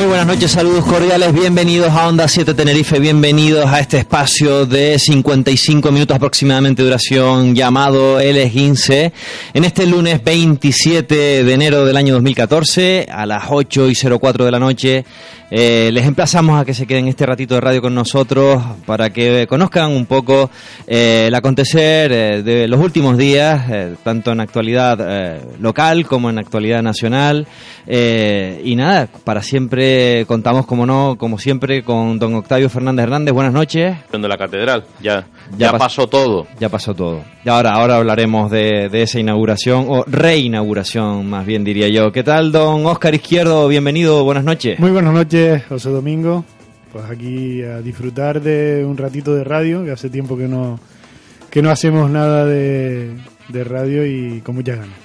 Muy buenas noches, saludos cordiales, bienvenidos a Onda 7 Tenerife, bienvenidos a este espacio de 55 minutos aproximadamente de duración llamado L15 en este lunes 27 de enero del año 2014 a las 8 y 04 de la noche. Eh, les emplazamos a que se queden este ratito de radio con nosotros para que conozcan un poco eh, el acontecer eh, de los últimos días, eh, tanto en actualidad local como en actualidad nacional. Y nada, para siempre contamos, como no, como siempre, con don Octavio Fernández Hernández. Buenas noches. de la catedral. Ya, Ya ya, pas- pasó todo. Ya pasó todo. Y ahora, ahora hablaremos de, de esa inauguración, o reinauguración, más bien diría yo. ¿Qué tal, don Oscar Izquierdo? Bienvenido, buenas noches. Muy buenas noches, José Domingo. Pues aquí a disfrutar de un ratito de radio, que hace tiempo que no, que no hacemos nada de, de radio y con muchas ganas.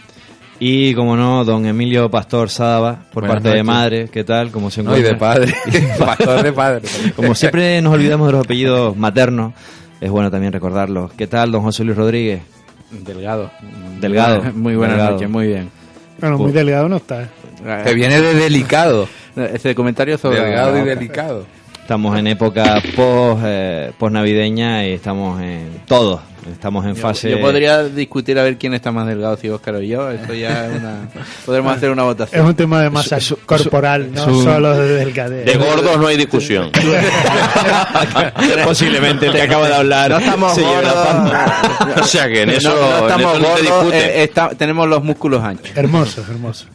Y, como no, don Emilio Pastor Sadaba, por Buenas parte de madre. ¿Qué tal? ¿Cómo se No, y encuentra? de padre. Pastor de padre. Como siempre nos olvidamos de los apellidos maternos, es bueno también recordarlos. ¿Qué tal, don José Luis Rodríguez? Delgado. Delgado. Muy buenas Delgado. noches, muy bien. Bueno, muy Pues- delgado no está. ¿eh? Que viene de delicado. Ese comentario sobre Delgado y delicado. Estamos en época post, eh, post navideña y estamos en todos. Estamos en fase. Yo podría discutir a ver quién está más delgado, si Óscar o yo. Eso ya es una. Podremos hacer una Es votación. un tema de masa Su- su- corporal, no su- solo de delgadez. De gordos no hay discusión. Posiblemente el que acaba de hablar. No estamos gordos. o sea que en eso, no, no en estamos eso no se gordos, discute. eh, está- tenemos los músculos anchos. Hermoso, hermoso.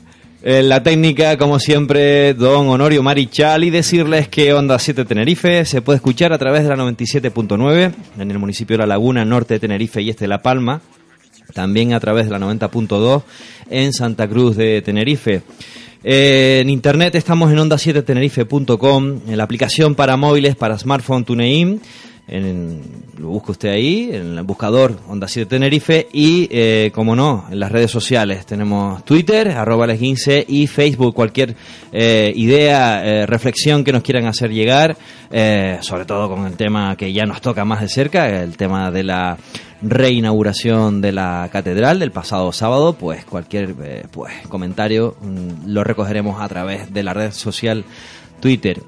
En la técnica, como siempre, don Honorio Marichal y decirles que Onda 7 Tenerife se puede escuchar a través de la 97.9 en el municipio de La Laguna, norte de Tenerife y este de La Palma. También a través de la 90.2 en Santa Cruz de Tenerife. Eh, en internet estamos en onda7tenerife.com, en la aplicación para móviles, para smartphone TuneIn, en, lo busca usted ahí, en el buscador Onda 7 Tenerife y, eh, como no, en las redes sociales. Tenemos Twitter, arroba 15 y Facebook, cualquier eh, idea, eh, reflexión que nos quieran hacer llegar, eh, sobre todo con el tema que ya nos toca más de cerca, el tema de la reinauguración de la catedral del pasado sábado, pues cualquier pues comentario mm, lo recogeremos a través de la red social Twitter.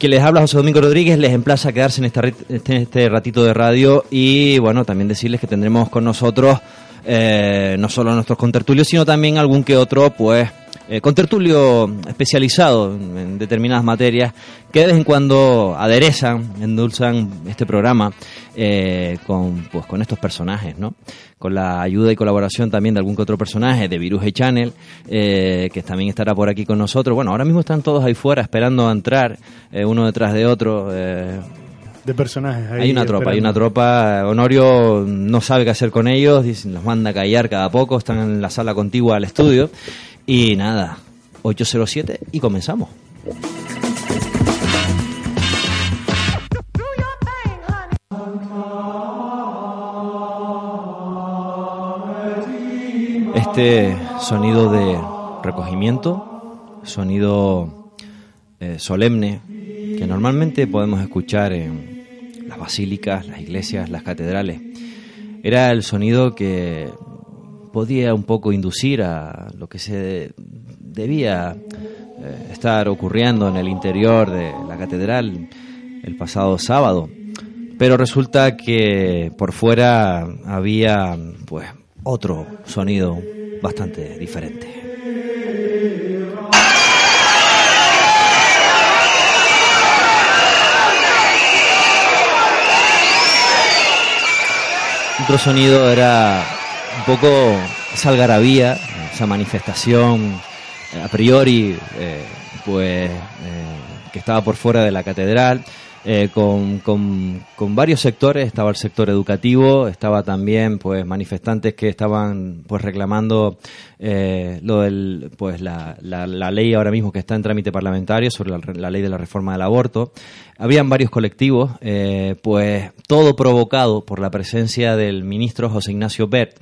Quien les habla José Domingo Rodríguez les emplaza a quedarse en este, este ratito de radio y bueno, también decirles que tendremos con nosotros eh, no solo nuestros contertulios, sino también algún que otro pues eh, contertulio especializado en, en determinadas materias que de vez en cuando aderezan, endulzan este programa eh, con, pues, con estos personajes, ¿no? Con la ayuda y colaboración también de algún que otro personaje de Viruje Channel, eh, que también estará por aquí con nosotros. Bueno, ahora mismo están todos ahí fuera esperando a entrar, uno detrás de otro. De personajes. ahí hay una tropa, hay una tropa. Honorio no sabe qué hacer con ellos, los manda a callar cada poco, están en la sala contigua al estudio. Y nada, 807 y comenzamos. Este sonido de recogimiento, sonido eh, solemne, que normalmente podemos escuchar en las basílicas, las iglesias, las catedrales, era el sonido que podía un poco inducir a lo que se debía eh, estar ocurriendo en el interior de la catedral el pasado sábado. Pero resulta que por fuera había pues otro sonido bastante diferente. Otro sonido era un poco esa algarabía, esa manifestación eh, a priori, eh, pues, eh, que estaba por fuera de la catedral, eh, con, con, varios sectores, estaba el sector educativo, estaba también pues manifestantes que estaban pues reclamando eh, lo del pues la, la, ley ahora mismo que está en trámite parlamentario sobre la, la ley de la reforma del aborto. Habían varios colectivos, eh, pues todo provocado por la presencia del ministro José Ignacio Bert.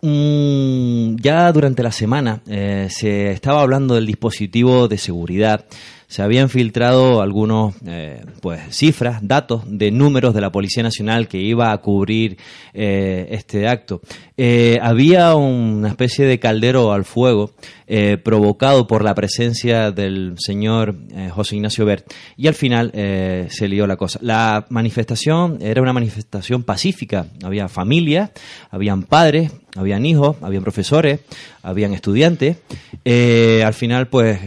Mm, ya durante la semana se estaba hablando del dispositivo de seguridad. Se habían filtrado algunos eh, pues cifras, datos de números de la Policía Nacional que iba a cubrir eh, este acto. Eh, había una especie de caldero al fuego eh, provocado por la presencia del señor José Ignacio Bert y al final se lió la cosa. La manifestación era una manifestación pacífica. Había familias, habían padres, habían hijos, habían profesores, habían estudiantes. Al final, pues,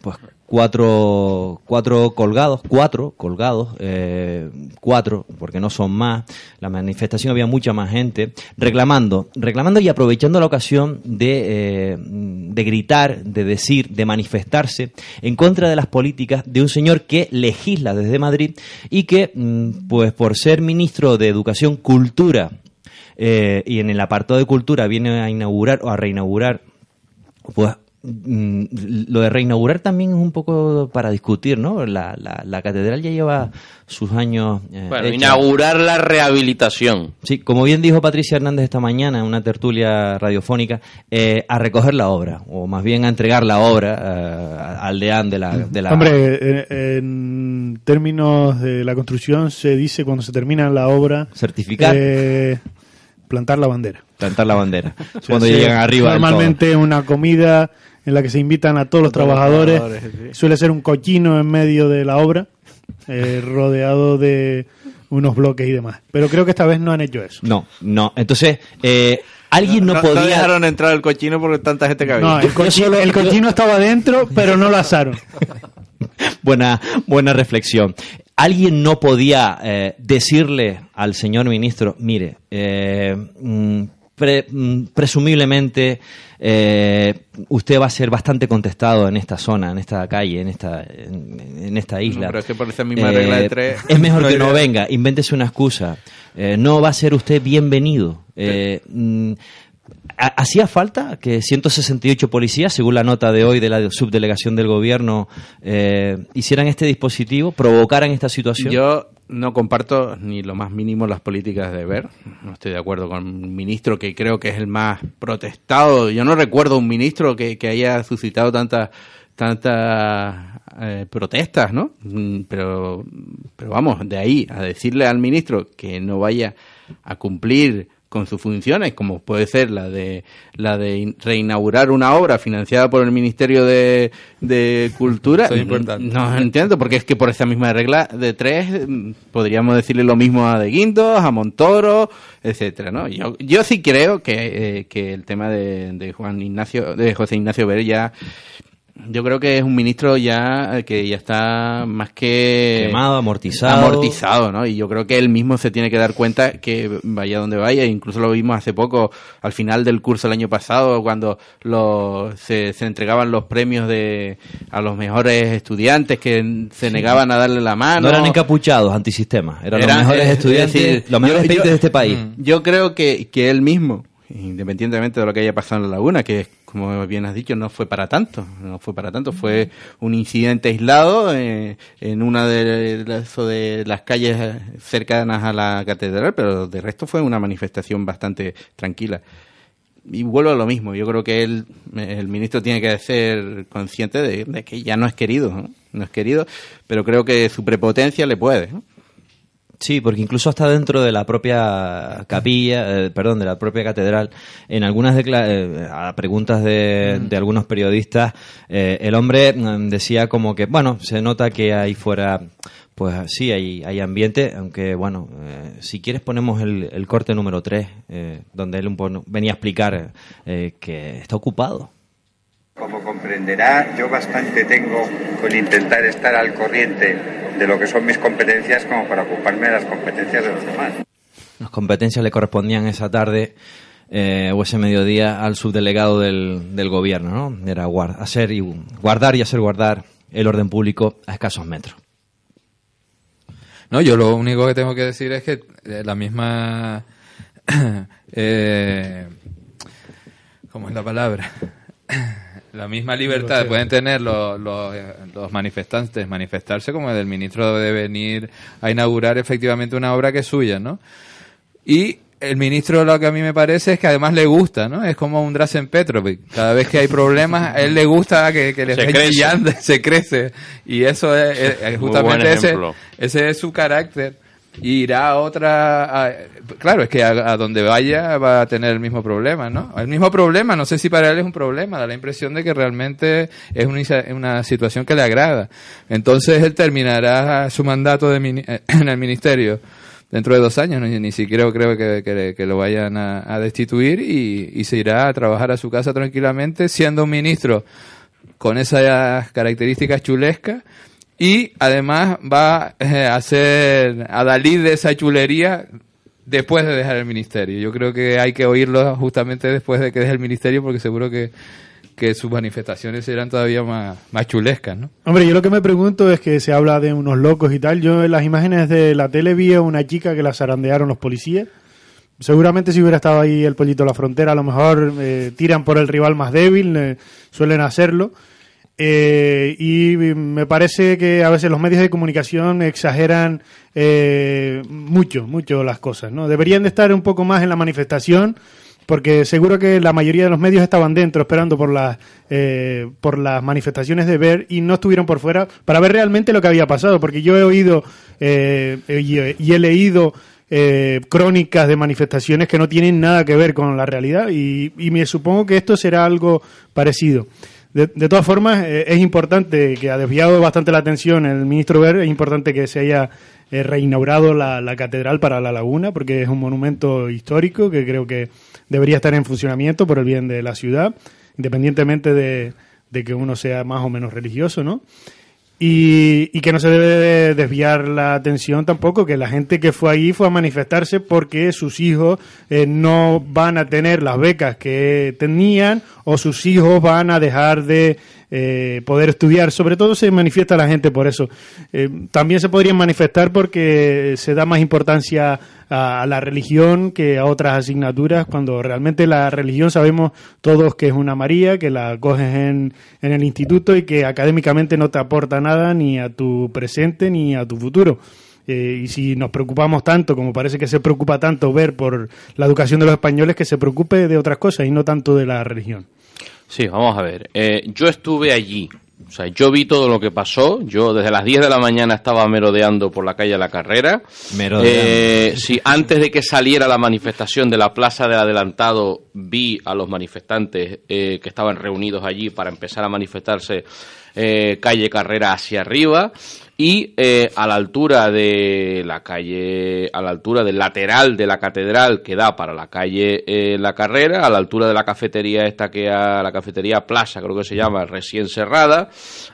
pues cuatro, cuatro colgados, cuatro colgados, eh, cuatro, porque no son más. La manifestación había mucha más gente reclamando, reclamando y aprovechando la ocasión de, eh, de gritar, de decir, de manifestarse en contra de las políticas de un señor que legisla desde Madrid y que, mm, pues, por ser ministro de Educación, Cultura eh, y en el apartado de Cultura viene a inaugurar o a reinaugurar, pues lo de reinaugurar también es un poco para discutir, ¿no? La, la, la catedral ya lleva sus años. eh, Bueno, hecha. inaugurar la rehabilitación. Sí, como bien dijo Patricia Hernández esta mañana en una tertulia radiofónica, eh, a recoger la obra, o más bien a entregar la obra eh, al deán de la. De la Hombre, eh, en términos de la construcción se dice cuando se termina la obra certificar, eh, plantar la bandera. plantar la bandera. O sea, cuando se- llegan arriba. Normalmente una comida en la que se invitan a todos los trabajadores. trabajadores, sí. Suele ser un cochino en medio de la obra, eh, rodeado de unos bloques y demás. Pero creo que esta vez no han hecho eso. No, no. Entonces, eh, alguien no, podía. dejaron entrar el cochino porque tanta gente que había. No, el cochino, el cochino estaba dentro, pero no lo asaron. buena, buena reflexión. Alguien no podía eh, decirle al señor ministro, mire, eh, mm, pre- mm, presumiblemente eh, usted va a ser bastante contestado en esta zona, en esta calle, en esta, en, en esta isla. pero es que por esa misma regla de tres- Es mejor no que no venga, invéntese una excusa. Eh, no va a ser usted bienvenido. Eh, mm, ¿ha- ¿Hacía falta que 168 policías, según la nota de hoy de la subdelegación del gobierno, eh, hicieran este dispositivo, provocaran esta situación? Yo no comparto ni lo más mínimo las políticas de Ver. No estoy de acuerdo con un ministro que creo que es el más protestado. Yo no recuerdo un ministro que, que haya suscitado tantas tantas eh, protestas, ¿no? Mm, Pero, pero vamos, de ahí a decirle al ministro que no vaya a cumplir con sus funciones, como puede ser la de la de in- reinaugurar una obra financiada por el Ministerio de, de Cultura. Eso es importante. No entiendo, porque es que por esa misma regla de tres mm, podríamos decirle lo mismo a De Guindos, a Montoro, etcétera, ¿no? Yo, yo sí creo que, eh, que el tema de, de Juan Ignacio, de José Ignacio ya yo creo que es un ministro ya eh, que ya está más que Quemado, amortizado. amortizado, ¿no? Y yo creo que él mismo se tiene que dar cuenta que vaya donde vaya, incluso lo vimos hace poco, al final del curso el año pasado, cuando lo- se, se entregaban los premios de a los mejores estudiantes que se negaban a darle la mano. no eran encapuchados, antisistemas, eran, Eran, los mejores eh, estudiantes, es decir, los mejores yo- de este país. Yo creo que, que él mismo, independientemente de lo que haya pasado en la laguna, que como bien has dicho, no fue para tanto, no fue para tanto, fue un incidente aislado eh, en una de, de las calles cercanas a la catedral, pero de resto fue una manifestación bastante tranquila. Y vuelvo a lo mismo, yo creo que él, el ministro tiene que ser consciente de, que ya no es querido, ¿no? es querido, pero creo que su prepotencia le puede. Sí, porque incluso hasta dentro de la propia capilla, eh, perdón, de la propia catedral, en algunas eh, a preguntas de, de algunos periodistas, eh, el hombre mm, decía como que, bueno, se nota que ahí fuera, pues sí, hay, hay ambiente, aunque bueno, eh, si quieres ponemos el, el corte número 3, donde él un poco venía a explicar eh, que está ocupado. Como comprenderá, yo bastante tengo con intentar estar al corriente de lo que son mis competencias como para ocuparme de las competencias de los demás. Las competencias le correspondían esa tarde eh, o ese mediodía al subdelegado del, del gobierno, ¿no? Era hacer y guardar y hacer guardar el orden público a escasos metros. No, yo lo único que tengo que decir es que eh, la misma... eh, ¿Cómo es la palabra? La misma libertad pueden tener los, los, los, manifestantes manifestarse como el ministro de venir a inaugurar efectivamente una obra que es suya, ¿no? Y el ministro lo que a mí me parece es que además le gusta, ¿no? Es como un Drasen Petrovic. Cada vez que hay problemas, a él le gusta que, que le Se esté crece. chillando, se crece. Y eso es, es- justamente ese, ese es su carácter. Irá a otra... a- claro, es que a, a donde vaya va a tener el mismo problema, ¿no? El mismo problema, no sé si para él es un problema, da la impresión de que realmente es una, situación que le agrada. Entonces él terminará su mandato de mini- en el ministerio dentro de dos años, ni, ni siquiera creo que, que- que lo vayan a, a destituir y, y se irá a trabajar a su casa tranquilamente, siendo un ministro con esas características chulescas y además va eh, a ser adalid de esa chulería después de dejar el ministerio. Yo creo que hay que oírlo justamente después de que deje el ministerio porque seguro que, que sus manifestaciones serán todavía más, más chulescas, ¿no? Hombre, yo lo que me pregunto es que se habla de unos locos y tal. Yo en las imágenes de la tele vi a una chica que la zarandearon los policías. Seguramente si hubiera estado ahí el pollito de la frontera, a lo mejor eh, tiran por el rival más débil, eh, suelen hacerlo. Eh, y me parece que a veces los medios de comunicación exageran eh, mucho, mucho las cosas. ¿no? Deberían de estar un poco más en la manifestación, porque seguro que la mayoría de los medios estaban dentro esperando por las eh, por las manifestaciones de ver y no estuvieron por fuera para ver realmente lo que había pasado, porque yo he oído eh, y, y he leído eh, crónicas de manifestaciones que no tienen nada que ver con la realidad y me supongo que esto será algo parecido. De, de todas formas, eh, es importante que ha desviado bastante la atención el ministro Ver, es importante que se haya eh, reinaugurado la, catedral para la laguna, porque es un monumento histórico que creo que debería estar en funcionamiento por el bien de la ciudad, independientemente de, de que uno sea más o menos religioso, ¿no? Y, y que no se debe de desviar la atención tampoco, que la gente que fue allí fue a manifestarse porque sus hijos eh, no van a tener las becas que tenían o sus hijos van a dejar de eh, poder estudiar. Sobre todo se manifiesta la gente por eso. Eh, también se podrían manifestar porque se da más importancia a, la religión que a otras asignaturas, cuando realmente la religión sabemos todos que es una María, que la coges en, en el instituto y que académicamente no te aporta nada ni a tu presente ni a tu futuro. Eh, y si nos preocupamos tanto, como parece que se preocupa tanto ver por la educación de los españoles, que se preocupe de otras cosas y no tanto de la religión. Sí, vamos a ver. Eh, yo estuve allí. O sea, yo vi todo lo que pasó. Yo desde las 10 de la mañana estaba merodeando por la calle de la carrera. Merodeando. Eh, sí, antes de que saliera la manifestación de la Plaza del Adelantado, vi a los manifestantes eh, que estaban reunidos allí para empezar a manifestarse eh, calle Carrera hacia arriba y eh, a la altura de la calle, a la altura del lateral de la catedral que da para la calle eh, La Carrera, a la altura de la cafetería esta que a la cafetería Plaza, creo que se llama, recién cerrada,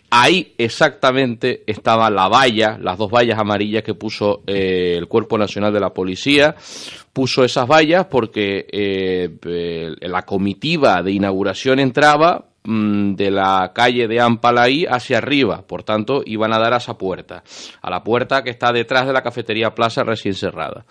ahí exactamente estaba la valla, las dos vallas amarillas que puso eh, el Cuerpo Nacional de la Policía, puso esas vallas porque eh, la comitiva de inauguración entraba de la calle de Ampalaí hacia arriba, por tanto iban a dar a esa puerta, a la puerta que está detrás de la cafetería Plaza recién cerrada.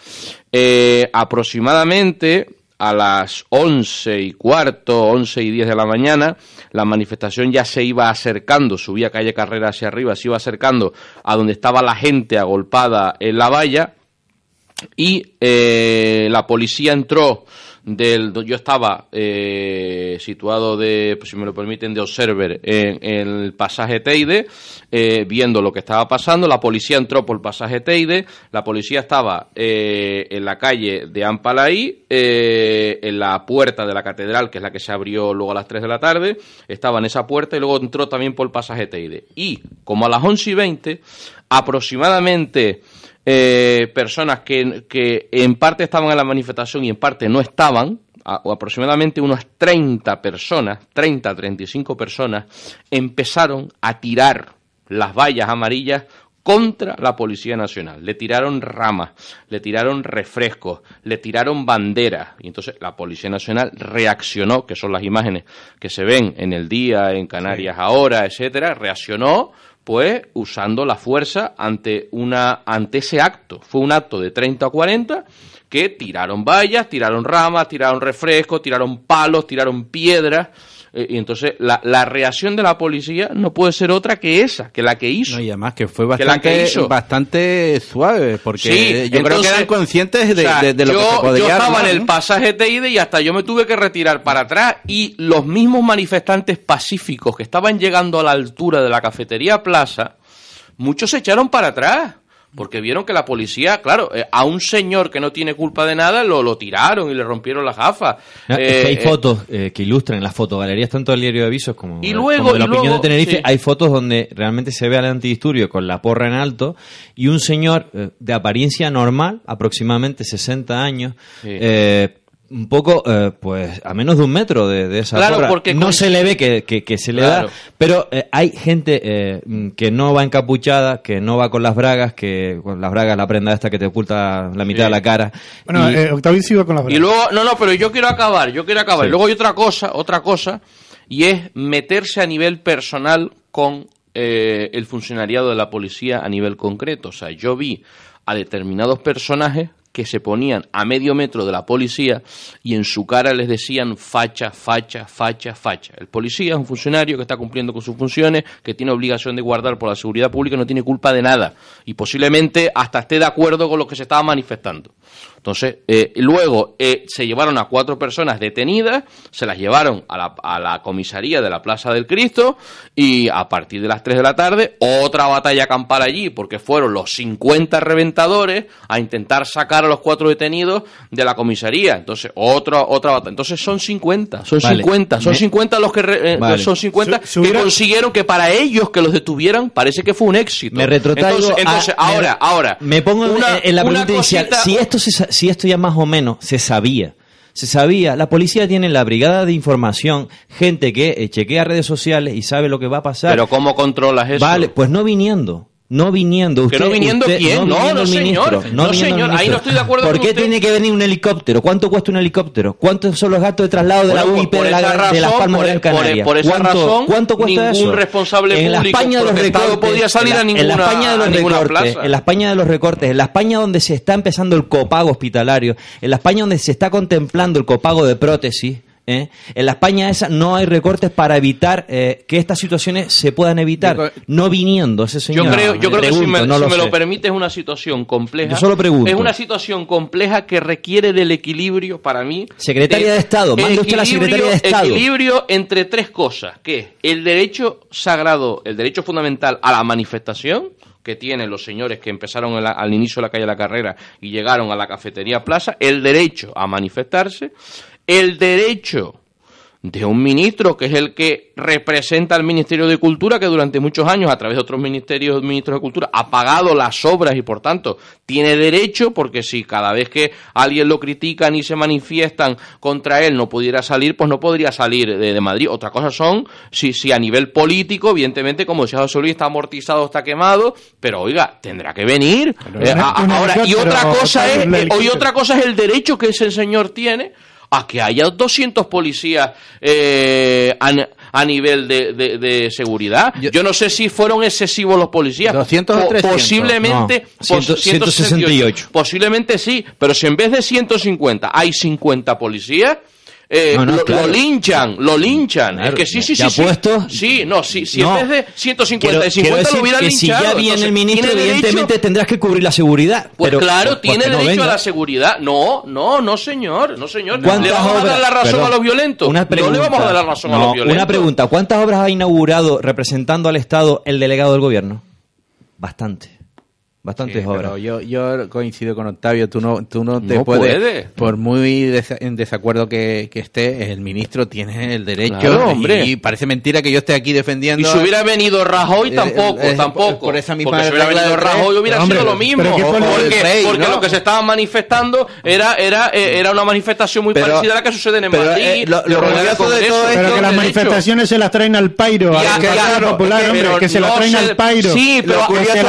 Eh, aproximadamente a las once y cuarto, once y diez de la mañana, la manifestación ya se iba acercando, subía calle Carrera hacia arriba, se iba acercando a donde estaba la gente agolpada en la valla, y eh, la policía entró del yo estaba eh, situado de pues, si me lo permiten de observer en, el pasaje Teide eh, viendo lo que estaba pasando. La policía entró por el pasaje Teide. La policía estaba eh, en la calle de Ampalaí eh, en la puerta de la catedral que es la que se abrió luego a las 3 de la tarde. Estaba en esa puerta y luego entró también por el pasaje Teide. Y como a las 11 y 20 aproximadamente eh, personas que, que en parte estaban en la manifestación y en parte no estaban, a- o aproximadamente unas 30 personas, 30, 35 personas, empezaron a tirar las vallas amarillas contra la Policía Nacional. Le tiraron ramas, le tiraron refrescos, le tiraron banderas. Y entonces la Policía Nacional reaccionó, que son las imágenes que se ven en el día, en Canarias ahora, etcétera, reaccionó pues usando la fuerza ante una ante ese acto. Fue un acto de 30 o 40 que tiraron vallas, tiraron ramas, tiraron refrescos, tiraron palos, tiraron piedras. Eh, y entonces la, la reacción de la policía no puede ser otra que esa, que la que hizo. No, y además que fue Que la que bastante, bastante suave, porque Sí, yo creo que entonces, eran conscientes de, o sea, de- de lo yo, que se podría yo estaba armar, en el pasaje de ida y hasta yo me tuve que retirar para atrás y los mismos manifestantes pacíficos que estaban llegando a la altura de la cafetería Plaza, muchos se echaron para atrás. Porque vieron que la policía, claro, eh, a un señor que no tiene culpa de nada lo, lo tiraron y le rompieron las gafas. No, es Eh, que hay eh, fotos que ilustran las fotogalerías, tanto del diario de avisos como, Y luego- como de la y opinión luego, de Tenerife. sí. Hay fotos donde realmente se ve al antidisturbio con la porra en alto y un señor de apariencia normal, aproximadamente 60 años, Sí. Un poco, eh, pues, a menos de un metro de, de esa Claro, porque no con- se le ve que, que- que se le Claro. da, pero eh, hay gente eh, que no va encapuchada, que no va con las bragas, que con las bragas, la prenda esta que te oculta la mitad Sí. de la cara. Bueno, Y- eh, Octavio sí iba con las Y luego, no, no, pero yo quiero acabar, yo quiero acabar. Sí. Y luego hay otra cosa, otra cosa, y es meterse a nivel personal con eh, el funcionariado de la policía a nivel concreto. O sea, yo vi a determinados personajes que se ponían a medio metro de la policía y en su cara les decían facha, facha, facha, facha. El policía es un funcionario que está cumpliendo con sus funciones, que tiene obligación de guardar por la seguridad pública no tiene culpa de nada. Y posiblemente hasta esté de acuerdo con lo que se estaba manifestando. Entonces, eh, luego eh, se llevaron a cuatro personas detenidas, se las llevaron a la, a la comisaría de la Plaza del Cristo y a partir de las 3 de la tarde, otra batalla campal allí, porque fueron los 50 reventadores a intentar sacar a los cuatro detenidos de la comisaría. Entonces, otra, otra batalla. Entonces son 50, son Vale. 50, son Me- 50 los que, re- eh, Vale. son 50 Se- se que consiguieron que para ellos que los detuvieran parece que fue un éxito. Me retrotraigo Entonces, a- entonces, me- ahora, ahora. Me pongo en- una- en la pregunta inicial. Si esto, se si esto ya más o menos se sabía, se sabía, la policía tiene la brigada de información, gente que eh, chequea redes sociales y sabe lo que va a pasar. Pero ¿cómo controlas eso? Vale, pues no viniendo. No viniendo. ¿Que Usted, no viniendo usted- quién? No, no, señor. No, señor, ahí no estoy de acuerdo ¿Por con qué usted. tiene que venir un helicóptero? ¿Cuánto cuesta un helicóptero? ¿Cuántos son los gastos de traslado de la UIP por de, la, esa de Las razón, Palmas por- de Gran Canaria? por esa ¿Cuánto, razón, ¿Cuánto cuesta ningún eso? responsable en la España de los recortes, podía salir en la, a en la ninguna- España de los recortes, plaza. en la España de los recortes, en la España donde se está empezando el copago hospitalario, en la España donde se está contemplando el copago de prótesis, ¿eh? En la España esa no hay recortes para evitar eh, que estas situaciones se puedan evitar, Yo- no viniendo ese señor. Yo creo, yo creo que si me, no si lo me lo permite es una situación compleja. Yo solo pregunto. Es una situación compleja que requiere del equilibrio para mí. Secretaria de Estado, mande usted la Secretaria de Estado. Equilibrio entre tres cosas, que es el derecho sagrado, el derecho fundamental a la manifestación que tienen los señores que empezaron la- al inicio de la calle de la carrera y llegaron a la cafetería plaza, el derecho a manifestarse, el derecho de un ministro que es el que representa al Ministerio de Cultura que durante muchos años a través de otros ministerios ministros de Cultura ha pagado las obras y por tanto tiene derecho porque si cada vez que alguien lo critican y se manifiestan contra él no pudiera salir pues no podría salir de, de Madrid otra cosa son si, si a nivel político evidentemente como decía José Luis está amortizado está quemado pero oiga tendrá que venir Eh, a- ahora y otra cosa es eh, y helicóptero. otra cosa es el derecho que ese señor tiene a que haya 200 policías eh, a, a nivel de, de- de seguridad. Yo, Yo- no sé si fueron excesivos los policías. 200 o Po- 300. Posiblemente. No, pos- 100, 168. Posiblemente sí, pero si en vez de 150 hay 50 policías. Eh, No, no, lo, claro. lo linchan, lo linchan. Claro, es que sí, sí, sí. sí. puestos. Sí, no, sí, si No. en vez de 150 Quiero- y 50 quiero lo decir hubieran que si linchado. ya viene entonces, el ministro, evidentemente tendrás que cubrir la seguridad. Pues pero- claro, pues tiene derecho a la seguridad. No, no, no, señor, no, señor. ¿Le ¿Cuántas vamos a dar la razón a los violentos? una no le vamos a dar la razón a los violentos. Una pregunta, ¿cuántas obras ha inaugurado representando al Estado el delegado del gobierno? Bastante. Bastantes Sí, obras. pero yo, yo coincido con Octavio, tú no, tú no te No puedes, puede. por muy desa- en desacuerdo que, que esté, el ministro tiene el derecho Claro, hombre. y parece mentira que yo esté aquí defendiendo... Y si hubiera venido Rajoy, Eh, tampoco, eh, tampoco. por esa misma porque si hubiera venido. Rajoy hubiera Hombre, sido lo mismo. pero ¿qué poli- porque rey, porque ¿no? lo que se estaba manifestando era, era, eh, era una manifestación muy Pero- parecida a la que sucede en pero, Madrid. eh, lo- lo de todo esto- Pero que las manifestaciones se las traen al pairo, a Ya, la Esquerra claro, Popular, que- hombre, que se las traen al pairo. Sí, pero Lo que se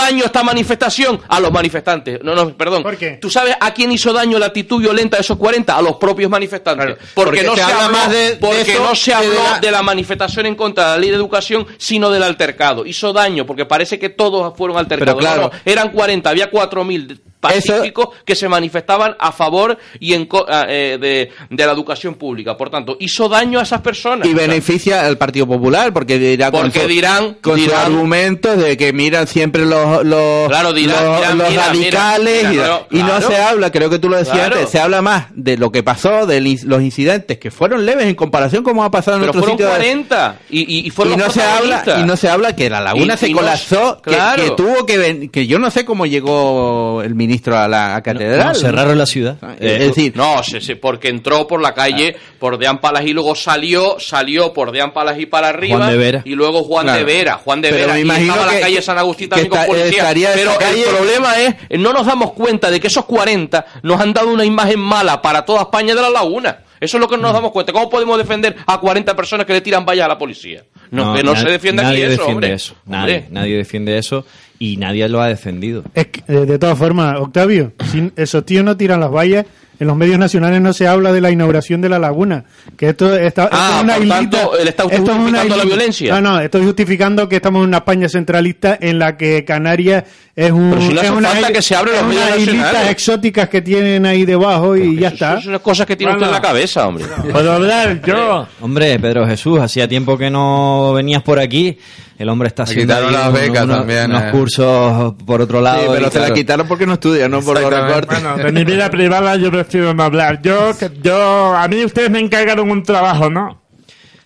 las ¿sabes traen a al quién pairo. hizo daño esta manifestación? A los manifestantes. No, no, perdón. ¿Por qué? ¿Tú sabes a quién hizo daño la actitud violenta de esos 40? A los propios manifestantes. Claro, porque, porque no se se, habla habló, más de- de porque eso no se de habló la- de la manifestación en contra de la ley de educación, sino del altercado. Hizo daño, porque parece que todos fueron altercados. Pero claro. No, no, eran 40, había 4.000 pacíficos que se manifestaban a favor y en co- ah, eh, de, de la educación pública. Por tanto, hizo daño a esas personas. Y O sea, beneficia al Partido Popular, porque dirá con Porque su- dirán- con dirán- argumentos de que miran siempre los, los, Claro, dirán- los, dirán, los mira, radicales mira, y, claro, y no claro. se habla, creo que tú lo decías Claro. antes, se habla más de lo que pasó, de los incidentes que fueron leves en comparación con cómo ha pasado en pero otros fueron sitios. 40 y, y, y fueron y no se habla y no se habla que la laguna Y- se y no- colapsó que- claro. que, tuvo que ven- que yo no sé cómo llegó el ministro a la a catedral No, cerraron la ciudad. Eh, es decir No, sí, sí, porque entró por la calle por Deán Palas y luego salió, salió por Deán Palas y para arriba. Juan de Vera. Y luego Juan Claro. de Vera, Juan de Pero Vera. me y imagino estaba que- la calle San Agustín también con policía. estaría esa Pero calle- el problema es, no nos damos cuenta de que esos 40 nos han dado una imagen mala para toda España de la laguna. Eso es lo que no nos damos cuenta. ¿Cómo podemos defender a 40 personas que le tiran vallas a la policía? No, que no se defiende aquí nadie eso, defiende hombre. eso. Nadie, Hombre. nadie defiende eso y nadie lo ha defendido. Es que, eh, de todas formas, Octavio, si esos tíos no tiran las vallas, en los medios nacionales no se habla de la inauguración de la laguna. Que esto, está, esto Ah, es una por islita- tanto, él está esto es una justificando la islita- violencia. No, no, estoy justificando que estamos en una España centralista en la que Canarias es un. Pero si no es una falta isla- que se abran es los medios nacionales. exóticas que tienen ahí debajo y ya Eso- está. Eso son cosas que tiene usted en la cabeza, hombre. ¿Puedo hablar yo? Hombre, Pedro Jesús, hacía tiempo que no venías por aquí. El hombre está haciendo quitaron ahí las un- becas unos, también, unos eh. cursos por otro lado. Sí, pero y te la quitaron porque no estudia, no por los recortes. Bueno, de mi vida privada yo prefiero no hablar. Yo, yo, a mí ustedes me encargaron un trabajo, ¿no?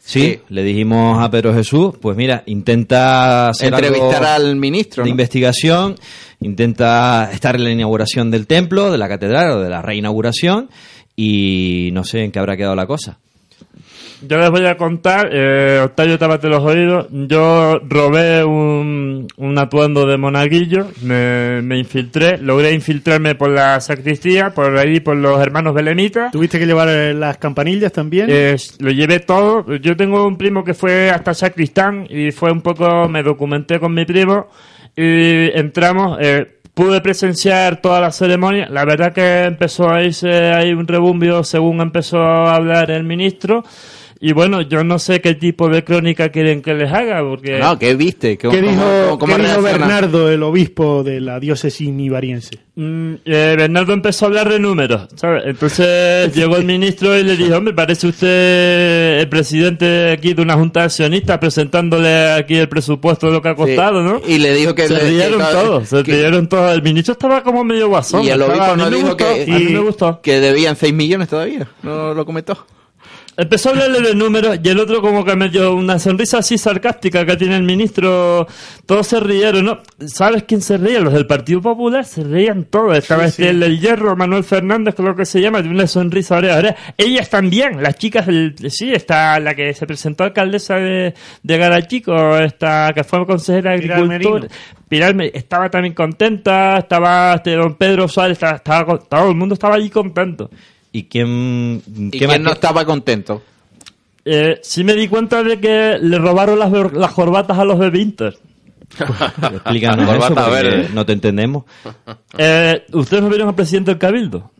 Sí, le dijimos a Pedro Jesús, pues mira, intenta hacer Entrevistar algo al ministro. de ¿no? investigación, intenta estar en la inauguración del templo, de la catedral o de la reinauguración y no sé en qué habrá quedado la cosa. Yo les voy a contar, eh, Octavio Tápate los oídos, yo robé un, un atuendo de monaguillo, me, me infiltré, logré infiltrarme por la sacristía, por ahí por los hermanos belemitas, ¿Tuviste que llevar eh, las campanillas también? Eh, lo llevé todo. Yo tengo un primo que fue hasta sacristán y fue un poco, me documenté con mi primo y entramos. eh, pude presenciar toda la ceremonia. La verdad que empezó a irse ahí un rebumbio según empezó a hablar el ministro. Y bueno, yo no sé qué tipo de crónica quieren que les haga, porque... No, ¿qué viste? ¿Qué, ¿Qué cómo- dijo, cómo- cómo qué dijo? Bernardo, el obispo de la diócesis nivariense? Mm, eh, Bernardo empezó a hablar de números, ¿sabes? Entonces llegó el ministro y le dijo, hombre, parece usted el presidente aquí de una junta de accionistas presentándole aquí el presupuesto de lo que ha costado, Sí. ¿no? Y le dijo que... se le- rieron que- todos, se que- rieron todos. El ministro estaba como medio guasón. Y el estaba- obispo a mí no me dijo gustó, que, a mí me gustó. que debían 6 millones todavía. No lo comentó. Empezó a hablarle de números y el otro como que me dio una sonrisa así sarcástica que tiene el ministro. Todos se rieron, ¿no? ¿Sabes quién se reía? Los del Partido Popular se reían todos. Estaba este el del hierro, Manuel Fernández, creo que se llama, de una sonrisa oreja oreja. Ellas también, las chicas del... Sí, está la que se presentó alcaldesa de, de Garachico, esta que fue consejera de Agricultura. Pilar estaba también contenta, estaba este don Pedro Suárez, estaba, estaba todo el mundo estaba allí contento. ¿Y quién, ¿Y qué quién no estaba contento? Eh, sí me di cuenta de que le robaron las, las corbatas a los de Winter. Explícanos La eso, porque no te entendemos. Eh, ¿Ustedes no vieron al presidente del Cabildo?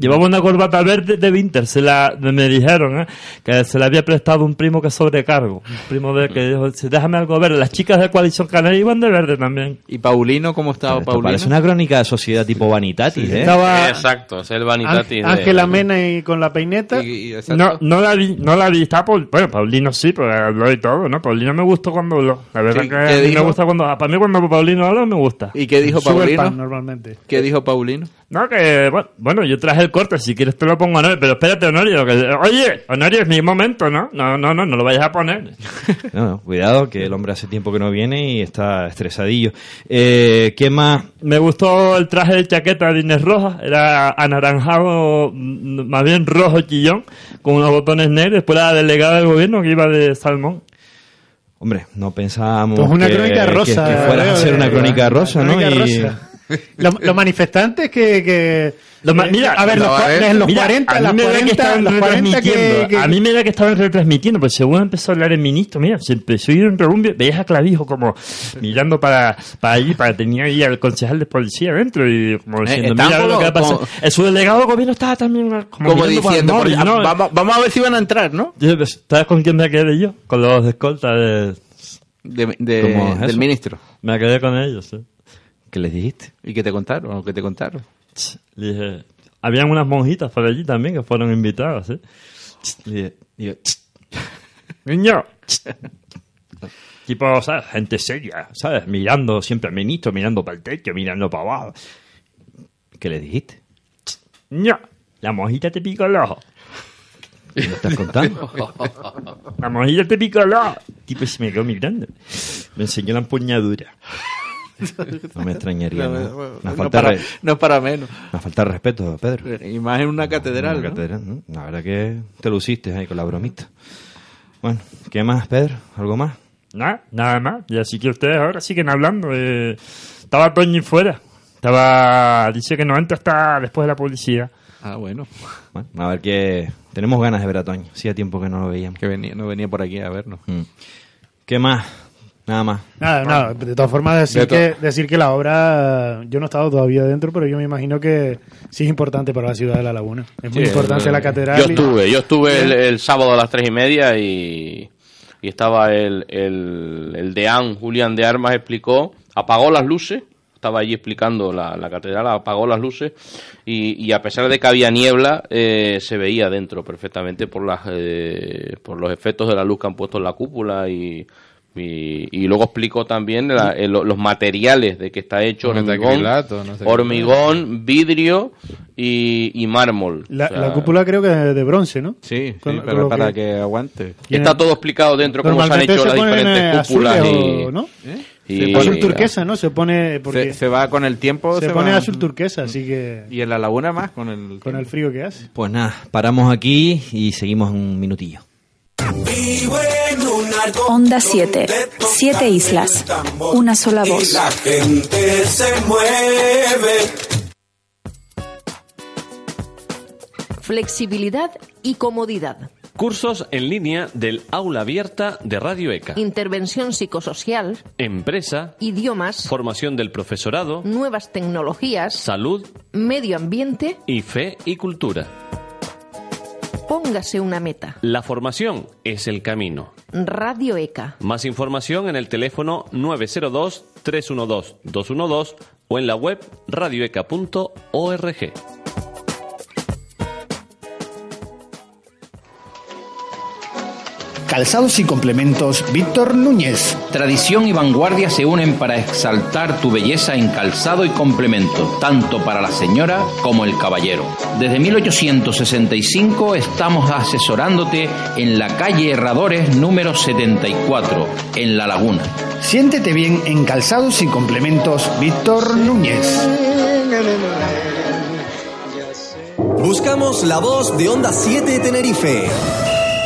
Llevaba una corbata verde de Winter, se la, me dijeron, ¿eh? que se la había prestado un primo que sobrecargo. Un primo de que dijo, "Sí, déjame algo verde. Las chicas de Coalición Canaria iban de verde también. ¿Y Paulino cómo estaba Paulino? parece una crónica de sociedad tipo Vanitatis, ¿eh? Estaba Exacto, es el vanitatis. de- Ángela Mena y con la peineta. Y- y- exacto. No, no la vi, no la vi. Está Paul- bueno, Paulino sí, pero habló y todo, ¿no? Paulino me gustó cuando habló. La verdad ¿Qué- que qué a mí me gusta cuando, para mí cuando Paulino habla me gusta. ¿Y qué dijo pan Paulino? normalmente. ¿Qué dijo Paulino? No, que bueno, yo traje el corte, si quieres te lo pongo Honorio, pero espérate Honorio, que, oye, Honorio es mi momento, ¿no? No, no, no, no lo vayas a poner. No, no, cuidado, que el hombre hace tiempo que no viene y está estresadillo. Eh, ¿Qué más? Me gustó el traje de chaqueta de Inés Rojas, era anaranjado, mm, más bien rojo chillón, con unos botones negros, después la delegada del gobierno que iba de salmón. Hombre, no pensábamos Pues una que, crónica que- rosa, que fueras a hacer una crónica rosa, ¿no? crónica Y, rosa. Los, los manifestantes que... que Los ma- eh, mira, a ver, los, no, cua- a ver, los Mira, 40, a mí las me da que 40, estaban los 40 que, A mí me da que estaban retransmitiendo, pues según empezó a hablar el ministro, mira, se empezó a ir un rerumbio, veías a Clavijo como mirando para, para allí, para tenía ahí al concejal de policía dentro y como diciendo, están mira lo que va a pasar. como- El subdelegado del gobierno estaba también como, diciendo, ah, vamos, vamos a ver si van a entrar, ¿no? Yo, pues, ¿Sabes con quién me quedé yo? Con los de escolta de... De- de- ¿Cómo es del ministro. Me quedé con ellos, sí. ¿Qué les dijiste? ¿Y qué te contaron? ¿O qué te contaron? Le dije, habían unas monjitas por allí también que fueron invitadas, ¿sí? Le dije, digo, niño, tipo, ¿sabes? Gente seria, ¿sabes? Mirando siempre al ministro, mirando para el techo, mirando para abajo. ¿Qué les dijiste? Niño, la monjita te picó el ojo. ¿Me estás contando? La monjita te picó el ojo. Tipo, se me quedó mirando. Me enseñó la empuñadura. No me extrañaría. ¿no? Una No, falta, para, no menos. una falta de respeto, Pedro. Y más en una catedral. Una ¿no? catedral, ¿no? La verdad que te luciste ahí con la bromita. Bueno, ¿qué más, Pedro? ¿Algo más? Nada, nada más. Y así que ustedes ahora siguen hablando. eh, estaba Toñi fuera. Estaba. Dice que no entra hasta después de la publicidad. Ah, bueno. Bueno, a ver qué... Tenemos ganas de ver a Toño. Hacía tiempo que no lo veíamos. Que venía, no venía por aquí a vernos. Mm. ¿Qué más? Nada más. Nada, nada, de todas formas decir, De to- que, decir que la obra, yo no he estado todavía dentro, pero yo me imagino que sí es importante para la ciudad de La Laguna. Es muy Sí, importante eh, la catedral. Yo y- estuve, yo estuve el, el sábado a las tres y media y, y estaba el, el, el deán Julián de Armas explicó, apagó las luces, estaba allí explicando la, la catedral, apagó las luces y, y a pesar de que había niebla, eh, se veía dentro perfectamente por, las, eh, por los efectos de la luz que han puesto en la cúpula y... Y, y luego explicó también la- el- los materiales de que está hecho hormigón, no sé qué. hormigón, vidrio y, y mármol. La, O sea, la cúpula creo que es de bronce, ¿no? Sí, Con- pero para que- que, aguante. Está todo explicado dentro cómo se han hecho se las eh, diferentes cúpulas y, o- ¿no? y- azul turquesa, ¿no? Se pone porque Se, se va con el tiempo. se, pone va- azul turquesa, así que Y en la laguna más con el. con el frío que hace. Pues nada, paramos aquí y seguimos un minutillo. Onda 7. Siete islas. Una sola voz. La gente se mueve. Flexibilidad y comodidad. Cursos en línea del aula abierta de Radio ECA. Intervención psicosocial. Empresa, Idiomas. formación del profesorado, Nuevas tecnologías. salud Medio ambiente. y fe y cultura. Póngase una meta. La formación es el camino. Radio ECA. Más información en el teléfono 902-312-212 o en la web radioeca.org. Calzados y complementos Víctor Núñez. Tradición y vanguardia se unen para exaltar tu belleza en calzado y complemento, tanto para la señora como el caballero. Desde 1865 estamos asesorándote en la calle Herradores número 74, en La Laguna. Siéntete bien en Calzados y complementos Víctor Núñez. Buscamos la voz de Onda 7 Tenerife.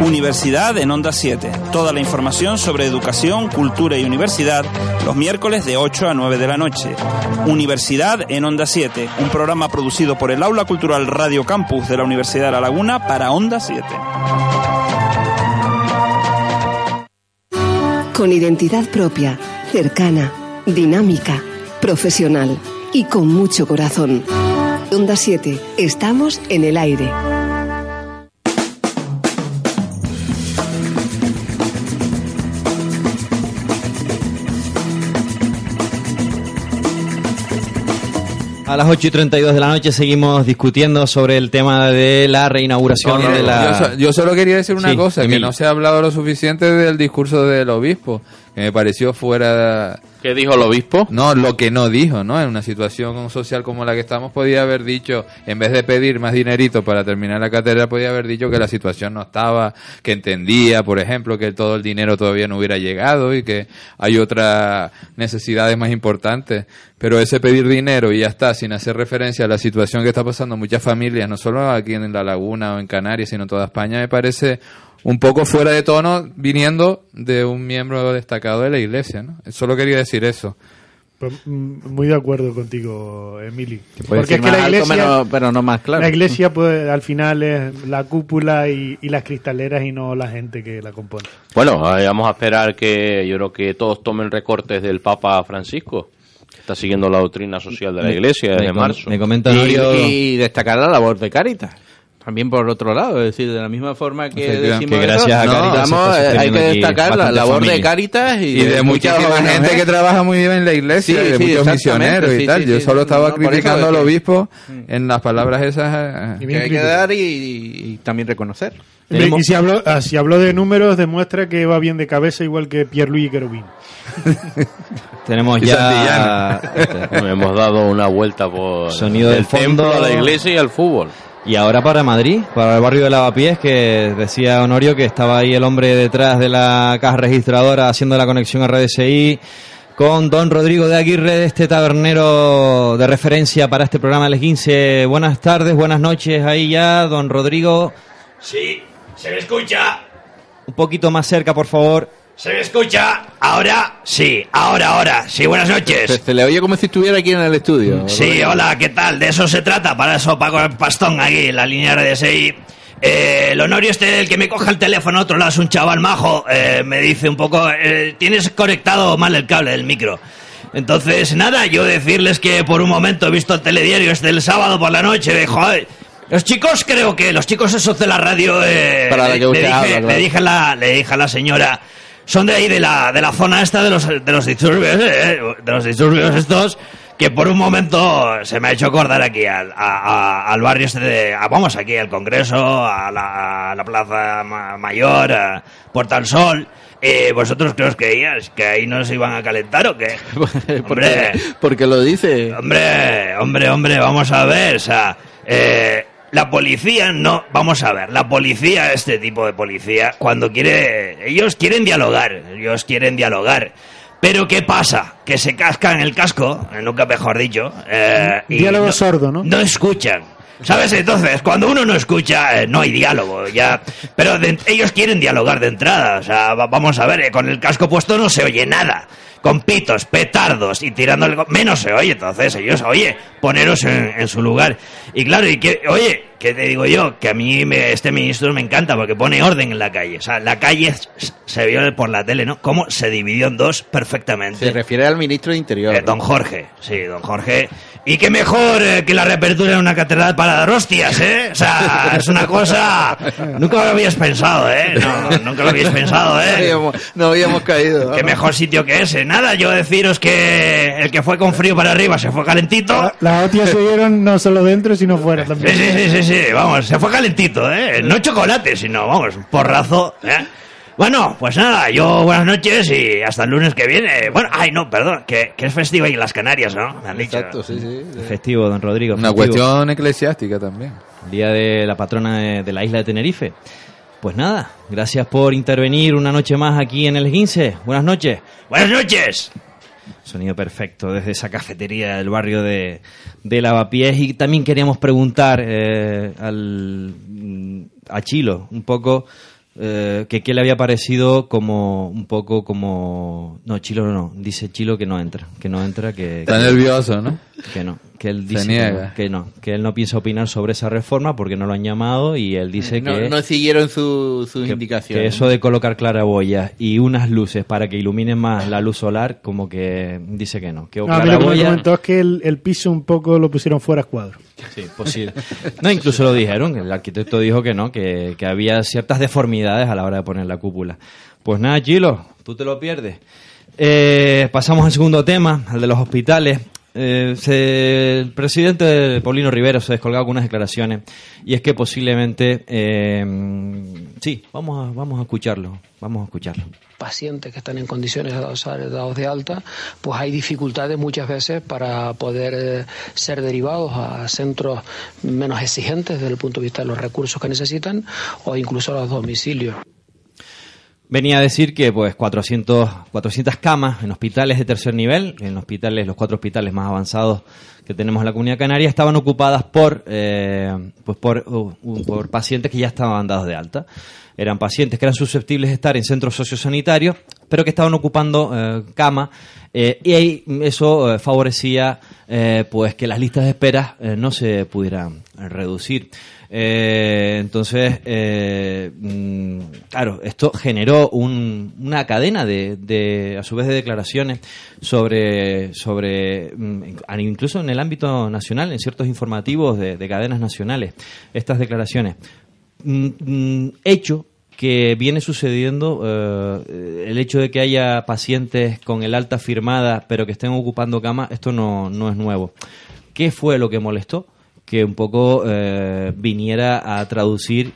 Universidad en Onda 7. Toda la información sobre educación, cultura y universidad los miércoles de 8 a 9 de la noche. Universidad en Onda 7, un programa producido por el Aula Cultural Radio Campus de la Universidad de La Laguna para Onda 7. Con identidad propia, cercana, dinámica, profesional y con mucho corazón. Onda 7, estamos en el aire. A las 8 y 32 de la noche seguimos discutiendo sobre el tema de la reinauguración No, no, de la... yo, so- yo solo quería decir una Sí, cosa, que no se ha hablado lo suficiente del discurso del obispo, que me pareció fuera... ¿Qué dijo el obispo? No, lo que no dijo, ¿no? En una situación social como la que estamos, podía haber dicho, en vez de pedir más dinerito para terminar la cátedra, podía haber dicho que la situación no estaba, que entendía, por ejemplo, que todo el dinero todavía no hubiera llegado y que hay otras necesidades más importantes. Pero ese pedir dinero y ya está, sin hacer referencia a la situación que está pasando muchas familias, no solo aquí en La Laguna o en Canarias, sino en toda España, me parece un poco fuera de tono viniendo de un miembro destacado de la iglesia, ¿no? Solo quería decir eso. Pues, mm, muy de acuerdo contigo, Emily. Porque es que la alto, iglesia, menos- pero no más claro. la iglesia pues, al final es la cúpula y, y las cristaleras y no la gente que la compone. Bueno, vamos a esperar que yo creo que todos tomen recortes del Papa Francisco, que está siguiendo la doctrina social de la Iglesia me desde marzo. me comenta y destacar la labor de Caritas. También por otro lado, es decir, de la misma forma que decimos Que gracias eso, a no, eh, hay que destacar la labor de. Caritas y, Y de muchísima gente que trabaja muy bien en la iglesia, Sí, y de sí, muchos misioneros y sí, tal. sí, Yo sí, solo estaba no, criticando al que- obispo en las palabras esas. eh, Y que bien hay que dar y, y también reconocer. Y si habló, ah, si habló de números, demuestra que va bien de cabeza igual que Pierluigi Querubín. Tenemos Y ya Bueno, hemos dado una vuelta por Sonido del templo, fondo. a la iglesia y al fútbol. Y ahora para Madrid, para el barrio de Lavapiés, que decía Honorio que estaba ahí el hombre detrás de la caja registradora haciendo la conexión a RDSI con don Rodrigo de Aguirre, este tabernero de referencia para este programa del 15. Buenas tardes, buenas noches ahí ya, don Rodrigo. Sí, se me escucha. Un poquito más cerca, por favor. ¿Se me escucha? ¿Ahora? Sí, ahora, ahora. Sí, buenas Se, noches. se le oye como si estuviera aquí en el estudio. Sí, hola, ¿qué tal? De eso se trata. Para eso pago el pastón aquí, en la línea RDSI. Eh, el honorio este, el que me coja el teléfono otro lado, es un chaval majo. eh, me dice un poco, eh, tienes conectado mal el cable del micro. Entonces, nada, yo decirles que por un momento he visto el telediario este el sábado por la noche. De, joder, los chicos, creo que los chicos esos de la radio. eh, Para la que le, dije, habla, claro. le dije a la, le dije a la señora. Son de ahí, de la, de la zona esta de los, de los disturbios, eh, de los disturbios estos, que por un momento se me ha hecho acordar aquí al, a- a- al barrio este de, a- vamos aquí al Congreso, a la, Plaza Ma- Mayor, a Puerta del Sol. Eh, ¿Vosotros qué os? ¿Que ahí no se iban a calentar o qué? porque, Hombre. porque lo dice. Hombre, hombre, hombre, vamos a ver, o sea, eh, la policía no, vamos a ver, la policía, este tipo de policía, cuando quiere, ellos quieren dialogar, ellos quieren dialogar. Pero ¿qué pasa? Que se cascan el casco, eh, nunca mejor dicho. eh, y Diálogo no- sordo, ¿no? no escuchan. ¿Sabes? Entonces, cuando uno no escucha, eh, no hay diálogo, ya. Pero ellos quieren dialogar de entrada. O sea, va- vamos a ver, eh, con el casco puesto no se oye nada. Con pitos, petardos y tirándole... Menos se oye, entonces ellos, oye, poneros en, en su lugar. Y claro, y que, oye, que te digo yo, que a mí me- este ministro me encanta porque pone orden en la calle. O sea, la calle se vio por la tele, ¿no? Cómo se dividió en dos perfectamente. Se refiere al ministro de Interior. Eh, don Jorge, sí, don Jorge. Y qué mejor eh, que la reapertura en una catedral para dar hostias, ¿eh? O sea, es una cosa... Nunca lo habías pensado, ¿eh? No, nunca lo habías pensado, No ¿eh? habíamos, no habíamos caído. Qué mejor sitio que ese. Nada, yo deciros que el que fue con frío para arriba se fue calentito. Las hostias se dieron no solo dentro, sino fuera Sí, también. sí, sí, sí, sí, vamos, se fue calentito, ¿eh? No chocolate, sino, vamos, un porrazo, ¿eh? Bueno, pues nada, yo buenas noches y hasta el lunes que viene. Bueno, ay, no, perdón, que, que es festivo ahí en las Canarias, ¿no? Me han dicho. Exacto, sí, sí. Festivo, don Rodrigo. Una festivo. cuestión eclesiástica también. Día de la patrona de, de la isla de Tenerife. Pues nada, gracias por intervenir una noche más aquí en el 15. Buenas noches. Buenas noches. Sonido perfecto desde esa cafetería del barrio de, de Lavapiés. Y también queríamos preguntar eh, al, mm, a Chilo un poco eh, que qué le había parecido como un poco como... No, Chilo no, dice Chilo que no entra, que no entra, que... Está que- nervioso, ¿no? Que no, que él dice que niega. no, que no, que él no piensa opinar sobre esa reforma porque no lo han llamado y él dice No, que... no siguieron su- sus que- indicaciones. que eso de colocar claraboyas y unas luces para que iluminen más la luz solar, como que dice que no. Que o No, a mí lo que me comentó es que el, el piso un poco lo pusieron fuera cuadro. Sí, posible. No, incluso lo dijeron, el arquitecto dijo que no, que, que había ciertas deformidades a la hora de poner la cúpula. Pues nada, Chilo, tú te lo pierdes. Eh, pasamos al segundo tema, al de los hospitales. Eh, el presidente Paulino Rivera se descolgaba con unas declaraciones y es que posiblemente eh, sí, vamos a, vamos a escucharlo, vamos a escucharlo. pacientes que están en condiciones de ser dados de alta, pues hay dificultades muchas veces para poder eh, ser derivados a centros menos exigentes desde el punto de vista de los recursos que necesitan o incluso a los domicilios. Venía a decir que pues 400, 400 camas en hospitales de tercer nivel, en hospitales, los cuatro hospitales más avanzados que tenemos en la Comunidad Canaria, estaban ocupadas por, eh, pues por, uh, por pacientes que ya estaban dados de alta. Eran pacientes que eran susceptibles de estar en centros sociosanitarios, pero que estaban ocupando eh, cama eh, y ahí eso eh, favorecía eh, pues que las listas de espera no se pudieran reducir. Eh, entonces, eh, mm, claro, esto generó un- una cadena de, de, a su vez, de declaraciones sobre, sobre mm, incluso en el ámbito nacional, en ciertos informativos de, de cadenas nacionales, estas declaraciones. Mm, hecho que viene sucediendo eh, el hecho de que haya pacientes con el alta firmada pero que estén ocupando cama, esto no, no es nuevo. ¿Qué fue lo que molestó? Que un poco eh, viniera a traducir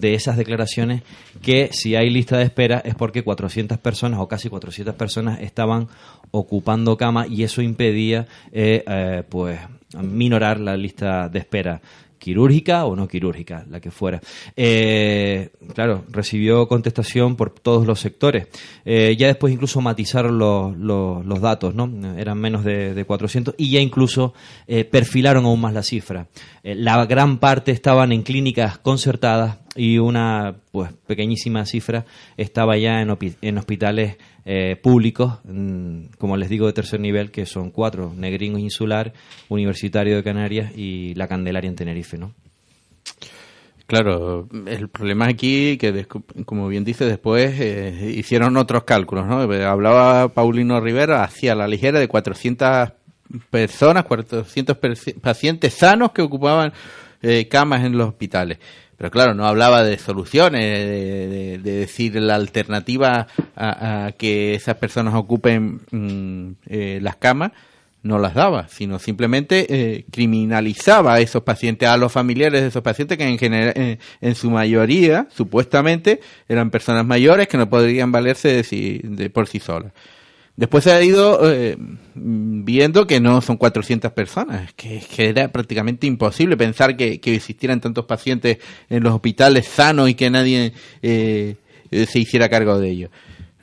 de esas declaraciones que si hay lista de espera es porque 400 personas o casi 400 personas estaban ocupando cama y eso impedía eh, eh, pues minorar la lista de espera quirúrgica o no quirúrgica, la que fuera. Eh, claro, recibió contestación por todos los sectores. Eh, ya después incluso matizaron los, los, datos, ¿no? Eran menos de, de 400 y ya incluso eh, perfilaron aún más la cifra. La gran parte estaban en clínicas concertadas y una pues pequeñísima cifra estaba ya en, hospitales eh, públicos, mm, como les digo, de tercer nivel, que son cuatro, Negringo Insular, Universitario de Canarias y La Candelaria en Tenerife, ¿no? Claro, el problema aquí, que como bien dice, después eh, hicieron otros cálculos, ¿no? Hablaba Paulino Rivera, hacia la ligera de 400 personas, 400 perci- pacientes sanos que ocupaban eh, camas en los hospitales. Pero claro, no hablaba de soluciones, de, de- de decir la alternativa a, que esas personas ocupen mm, eh, las camas, no las daba, sino simplemente eh, criminalizaba a esos pacientes, a los familiares de esos pacientes que en, general, en, en su mayoría, supuestamente, eran personas mayores que no podrían valerse de, sí- de por sí solas. Después se ha ido eh, viendo que no son 400 personas, que, era prácticamente imposible pensar que, existieran tantos pacientes en los hospitales sanos y que nadie eh, eh, se hiciera cargo de ellos.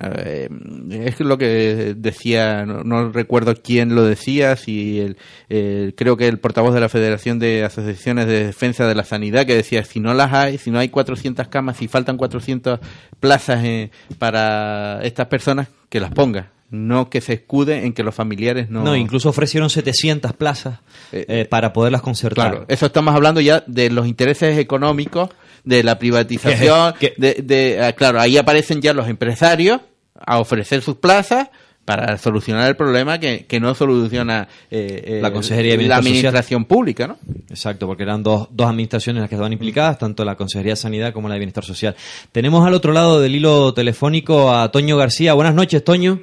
Eh, es lo que decía, no, no recuerdo quién lo decía, si el, el- creo que el portavoz de la Federación de Asociaciones de Defensa de la Sanidad, que decía, si no las hay, si no hay 400 camas, si faltan 400 plazas eh, para estas personas, que las ponga. No que se escude en que los familiares no... No, incluso ofrecieron 700 plazas eh, para poderlas concertar. Claro, eso estamos hablando ya de los intereses económicos, de la privatización, de, de- ah, claro, ahí aparecen ya los empresarios a ofrecer sus plazas para solucionar el problema que, que no soluciona eh, eh, La Consejería de la Social. administración pública, ¿no? Exacto, porque eran dos, dos administraciones las que estaban implicadas, tanto la Consejería de Sanidad como la de Bienestar Social. Tenemos al otro lado del hilo telefónico a Toño García. Buenas noches, Toño.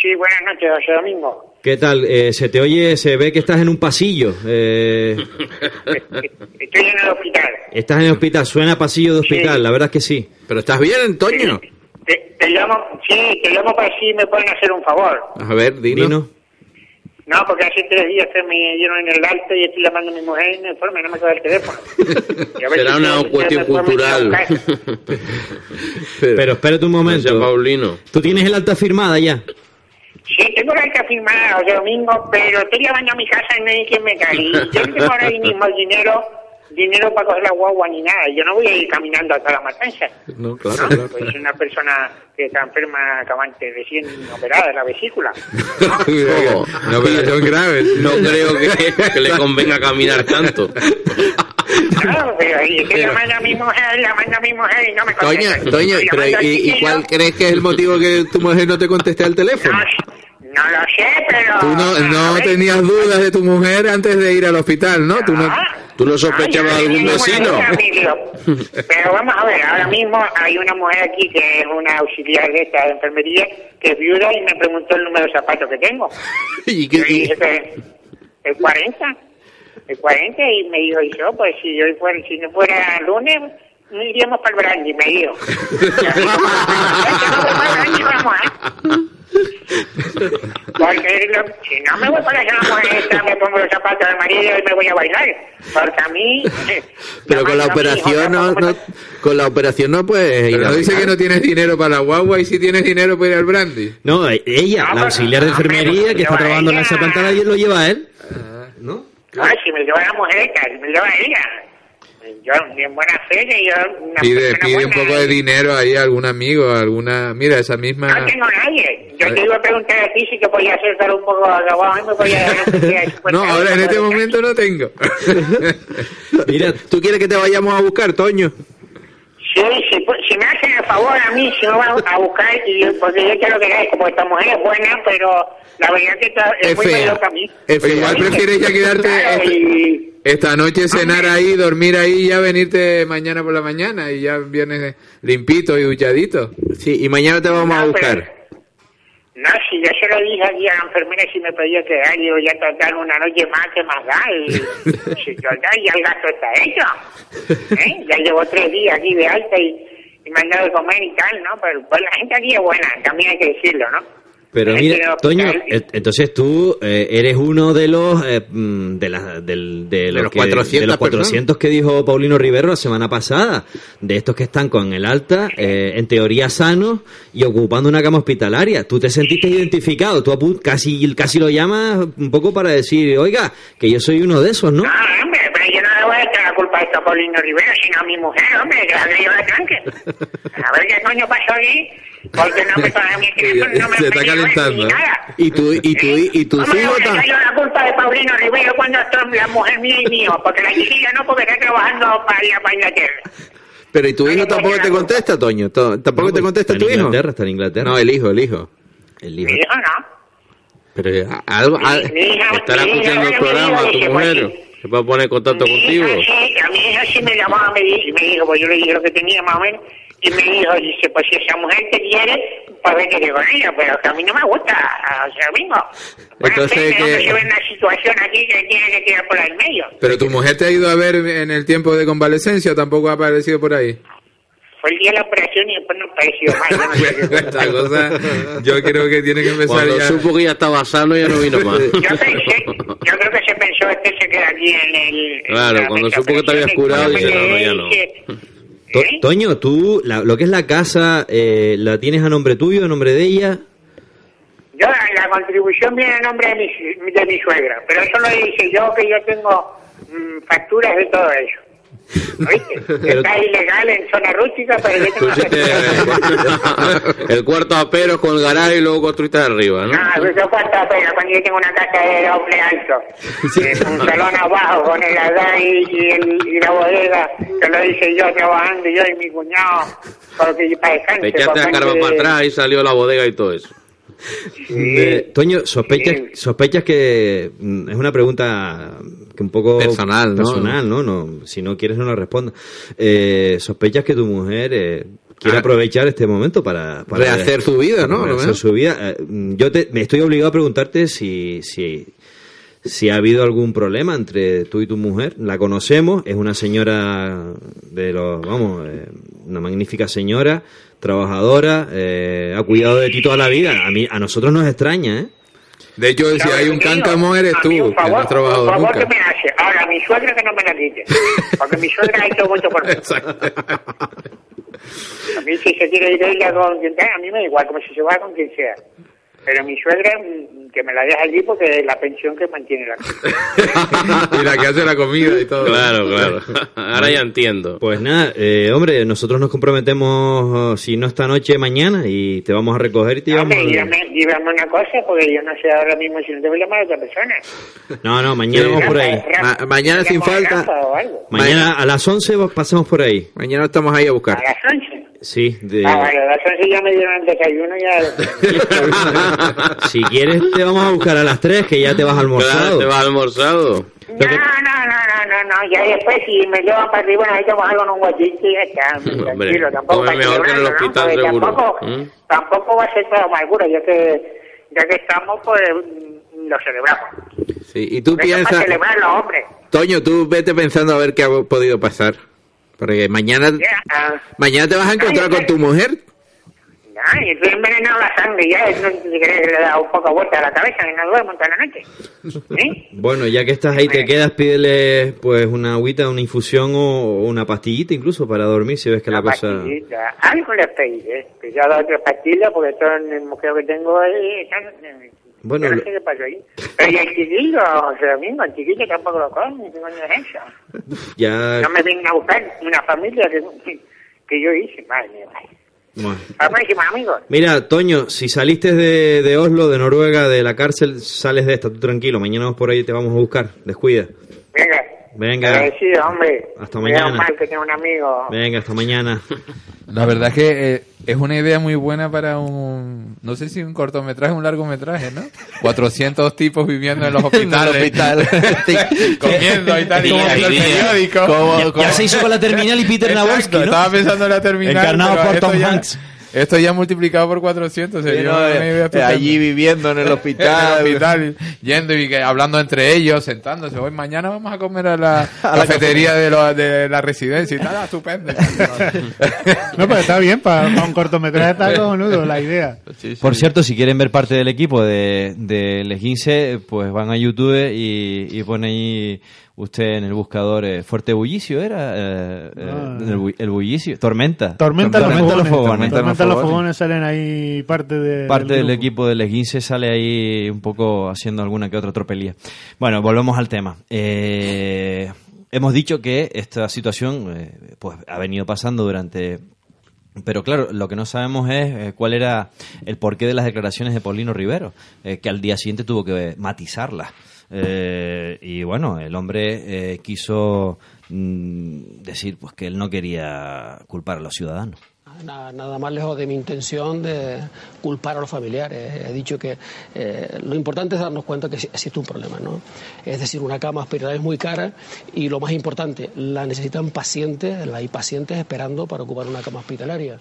Sí, buenas noches, José Domingo. ¿Qué tal? Eh, se te oye, se ve que estás en un pasillo. Eh, Estoy en el hospital. estás en el hospital, suena pasillo de hospital, la verdad es que sí. Pero estás bien, Toño. Te, te llamo, sí, te llamo para si me pueden hacer un favor. A ver, Dino. No, porque hace tres días que me dieron en el alto y estoy llamando a mi mujer y no informe, no me coge el teléfono. Será si una cuestión cultural. buscar. Pero espérate un momento. Paulino. ¿Tú tienes el alta firmada ya? Sí, tengo la alta firmada, José Domingo, pero estoy llamando a mi casa y no hay quien me. Y Yo no tengo ahora mismo el dinero, dinero para coger la guagua ni nada. Yo no voy a ir caminando hasta la matanza. No, ¿no? Pues soy una persona que está enferma, acabante, recién operada de la vesícula. Operación grave. No creo que, que le convenga caminar tanto. Claro, pero ahí estoy llamando a mi mujer, llamando a mi mujer y no me Toño, contesta. Toño, pero al ¿y, cuál crees que es el motivo que tu mujer no te conteste al teléfono? No lo sé, pero... Tú no, no tenías dudas de tu mujer antes de ir al hospital, ¿no? Tú no, ¿Tú no sospechabas de algún vecino? Pero vamos a ver, ahora mismo hay una mujer aquí que es una auxiliar de esta de enfermería que es viuda y me preguntó el número de zapatos que tengo. ¿Y Yo dije que el 40, el 40 y me dijo, y yo, pues si yo fuera, si no fuera lunes, no iríamos para el brandy, me dijo. Porque lo- si no me voy para esa mujer esta, me pongo los zapatos del marido y me voy a bailar. Porque a mí... eh, Pero con la no, operación no, no- con la operación no puedes ir Pero a no dice que no tienes dinero para la guagua y si tienes dinero para ir al brandy. No, eh, ella, la auxiliar de enfermería que está trabajando en esa pantalla y él lo lleva a él. ¿No? Ay, si me lleva la mujer esta, si me lleva ella. Yo, en buena fe, que yo... Una Pide, pide un poco de dinero ahí a algún amigo, a alguna... Mira, esa misma... No tengo nadie. Yo te iba a preguntar a ti si te podía hacer dar un poco de me podía dar No, ahora en este momento no tengo. Mira, ¿tú quieres que te vayamos a buscar, Toño? Sí, si, pu- si me hacen el favor a mí, si me van a buscar, y, porque yo quiero que veas, como esta mujer es buena, pero la verdad que está, es, Es muy fea. a mí. O igual prefieres ya quedarte Claro, esta, y- esta noche cenar ahí, dormir ahí y ya venirte mañana por la mañana y ya vienes limpito y duchadito. Sí, y mañana te vamos a buscar. No, si yo se lo dije aquí a la enfermera si me podía quedar, digo, ya total una noche más que más da, y si total, ya el gasto está hecho. ¿eh? Ya llevo tres días aquí de alta y, y me han dado de comer y tal, ¿no? Pero pues, la gente aquí es buena, también hay que decirlo, ¿no? Pero mira, Toño, entonces tú eh, eres uno de los eh, mm, de, la- del- de los los que- 400 de los 400 que dijo Paulino Rivero la semana pasada, de estos que están con el alta, eh, en teoría sanos y ocupando una cama hospitalaria. Tú te sentiste identificado, tú apu- casi casi lo llamas un poco para decir, oiga, que yo soy uno de esos, ¿no? No, hombre, pero yo no le voy a echar la culpa a esto a Paulino Rivera, sino a mi mujer, hombre, que la lleva el tanque. A ver qué coño pasó aquí, porque no me mi teléfono, no me me calentando, ¿eh? Y tú, y tú, y tus ¿Cómo le hijos voy a la culpa de Paulino Rivera cuando la mujer mía y mío? Porque la chiquilla no, porque está trabajando para allá, para Inglaterra. Pero ¿y tu hijo tampoco te contesta, Toño? To- ¿Tampoco te contesta está tu en hijo? Inglaterra, está en Inglaterra. No, el hijo, el hijo. El hijo no. Pero eh, a- algo... Estará escuchando el programa, tu dice, mujer. pues, Se va a poner en contacto Mi contigo. hija sí, a mi hija sí me llamaba me me dijo, pues yo le dije lo que tenía más o menos, y me dijo, dice, pues si esa mujer te quiere, pues vete con ella, pero que a mí no me gusta, o sea, mismo. Entonces, no que- se ve una situación aquí que tiene que tirar por el medio. Pero tu mujer te ha ido a ver en el tiempo de convalecencia o tampoco ha aparecido por ahí. Fue el día de la operación y después no pareció más. Yo creo que tiene que empezar Cuando ya. supo que ya estaba sano ya no vino más. Yo pensé, yo creo que se pensó, este se queda aquí en el... Claro, la cuando supo que te habías curado, no, no, ya no. dice, To- Toño, tú, la- lo que es la casa, eh, ¿la tienes a nombre tuyo, a nombre de ella? Yo, la contribución viene a nombre de mi, de mi suegra, pero eso lo hice yo, que yo tengo mm, facturas de todo eso. ¿Oíste? Está ilegal en zona rústica, pero yo tengo facturas. el cuarto a peros con el garaje y luego construiste arriba, ¿no? No, eso cuánto pena cuando yo tengo una casa de doble alto, eh, un salón abajo con el adán y, y el- y la bodega, que lo hice yo trabajando, yo y mi cuñado, porque para descanso. Te echaste carva que- para atrás y salió la bodega y todo eso. Toño, sospechas, sospechas que mm, es una pregunta que un poco Personal, ¿no? personal, ¿no? No, si no quieres no la responda. Eh, sospechas que tu mujer eh, quiere Ah. aprovechar este momento para, para Rehacer su vida, ¿no? rehacer su vida. Eh, yo te, me estoy obligado a preguntarte si, si, si ha habido algún problema entre tú y tu mujer. La conocemos, es una señora de los, vamos, eh, una magnífica señora, trabajadora, eh, ha cuidado de ti toda la vida. A mí, a nosotros nos extraña, ¿eh? De hecho, si hay un cáncamo eres A tú, que no has trabajado un favor nunca. que me hace. Ahora, mi suegra que no me la quite, porque mi suegra ha hecho mucho por mí. A mí si se quiere ir ella con quien sea, a mí me da igual, como si se va con quien sea. Pero mi suegra, mm, que me la deja allí porque es la pensión que mantiene la casa. y la que hace la comida y todo. Claro, claro. Ahora ya entiendo. Pues nada, eh, hombre, nosotros nos comprometemos, oh, si no esta noche, mañana, y te vamos a recoger y te llevamos... Hombre, dígame, dígame una cosa, porque yo no sé ahora mismo si no te voy a llamar a otra persona. No, no, mañana vamos por ahí. Ma- mañana sin a falta. Mañana a las 11 vos- pasamos por ahí. Mañana estamos ahí a A buscar. las 11. Sí, de- Ah, vale, las 11 ya me dieron el desayuno ya. si quieres te vamos a buscar a las 3, que ya te vas Claro, almorzado. te vas almorzado. No, no, no, no, no, no, ya después si me llevan para arriba necesitamos algo en un guachito y ya está. Tranquilo, tampoco come mejor que en el ¿no? hospital Porque seguro. Tampoco, ¿Mm? tampoco va a ser toda amargura, ya que, ya que estamos, pues lo celebramos. Sí, y tú piensas, celebrarlo, hombre. Toño, tú vete pensando a ver qué ha podido pasar. Porque mañana, Ya, ah, mañana te vas a encontrar con tu mujer. ya, y estoy envenenado la sangre, ya, si querés le da un poco vuelta a la cabeza y no duermo toda la noche. ¿Eh? Bueno, ya que estás ahí, te quedas, pídele pues una agüita, una infusión o una pastillita incluso para dormir si ves que la Una cosa... pastillita, algo le pediré. Que ya da otra pastilla porque todo el mujer que tengo ahí. están- Bueno, yo no sé qué pasó ahí. Pero y el chiquillo, José Domingo, el chiquillo tampoco lo come. ¿Qué coño es eso? Ya... No me vienen a buscar una familia que, que yo hice. Madre mía. Bueno. Amigos. Mira, Toño, si saliste de, de Oslo, de Noruega, de la cárcel, sales de esta, tú tranquilo, mañana vamos por ahí te vamos a buscar, descuida. Venga. Venga, Agradecido, hombre. Hasta mañana. mal que tengo un amigo. venga, hasta mañana. La verdad es que eh, es una idea muy buena para un, no sé si un cortometraje o un largometraje, ¿no? 400 tipos viviendo en los hospitales. comiendo y tal, y Como el periódico. Ya- ya se hizo con la terminal y Peter Navolsky, ¿no? Estaba pensando en la terminal. Encarnado por Tom ya- Hanks. Esto ya multiplicado por 400 sería Lleno una de- idea de estupenda. allí viviendo en el hospital. En el hospital, yendo y que- hablando entre ellos, sentándose. Hoy mañana vamos a comer a la, A la cafetería de, lo- de la residencia y tal. Ah, estupendo. No, pues está bien, para, un cortometraje está cojonudo la idea. Por cierto, si quieren ver parte del equipo de, de Les 15, pues van a YouTube y, y ponen ahí usted en el buscador eh, Fuerte Bullicio, ¿era? Eh, eh, Ah. el, bu- el bullicio. Tormenta. Tormenta, en los fogones. los fogones. Tormenta en los fogones salen ahí parte de. Parte del grupo. equipo de Les 15 sale ahí un poco haciendo alguna que otra tropelía. Bueno, volvemos al tema. Eh, hemos dicho que esta situación pues ha venido pasando durante pero claro, lo que no sabemos es eh, cuál era el porqué de las declaraciones de Paulino Rivero, eh, que al día siguiente tuvo que matizarlas. Eh, y bueno, el hombre eh, quiso mm, decir pues que él no quería culpar a los ciudadanos. Nada, nada más lejos de mi intención de culpar a los familiares. He dicho que eh, lo importante es darnos cuenta que existe un problema, ¿no? Es decir, una cama hospitalaria es muy cara y lo más importante, la necesitan pacientes, hay pacientes esperando para ocupar una cama hospitalaria.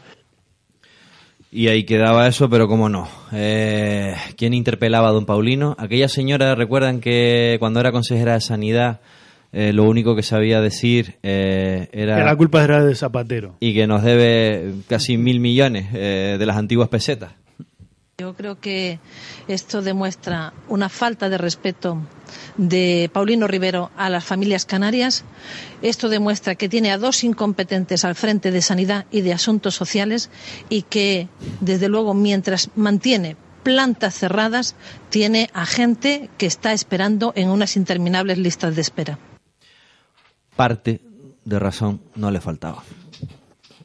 Y ahí quedaba eso, pero cómo no. Eh, ¿Quién interpelaba a don Paulino? Aquella señora, recuerdan que cuando era consejera de Sanidad, eh, lo único que sabía decir eh, era... Que la culpa era de Zapatero. Y que nos debe casi mil millones eh, de las antiguas pesetas. Yo creo que esto demuestra una falta de respeto de Paulino Rivero a las familias canarias. Esto demuestra que tiene a dos incompetentes al frente de Sanidad y de Asuntos Sociales y que, desde luego, mientras mantiene plantas cerradas, tiene a gente que está esperando en unas interminables listas de espera. Parte de razón no le faltaba.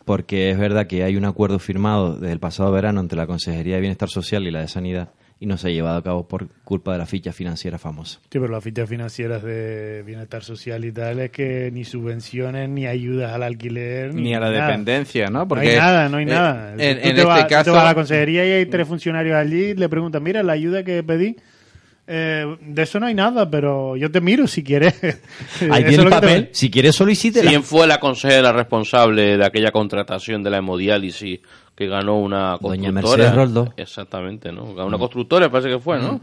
Porque es verdad que hay un acuerdo firmado desde el pasado verano entre la Consejería de Bienestar Social y la de Sanidad y no se ha llevado a cabo por culpa de la ficha financiera famosa. Sí, pero las fichas financieras de bienestar social y tal es que ni subvenciones, ni ayudas al alquiler, ni, Ni a la nada. dependencia, ¿no? no Porque, hay nada, no hay eh, nada. en- Tú en te este vas- tú te caso- vas a la consejería y hay tres funcionarios allí y le preguntan, mira, la ayuda que pedí, eh, de eso no hay nada, pero yo te miro si quieres. Ahí tiene el te- papel, si quieres solicítela. ¿Quién fue la consejera responsable de aquella contratación de la hemodiálisis que ganó una Doña constructora? Mercedes Roldo. Exactamente, ¿no? Una constructora parece que fue, ¿no?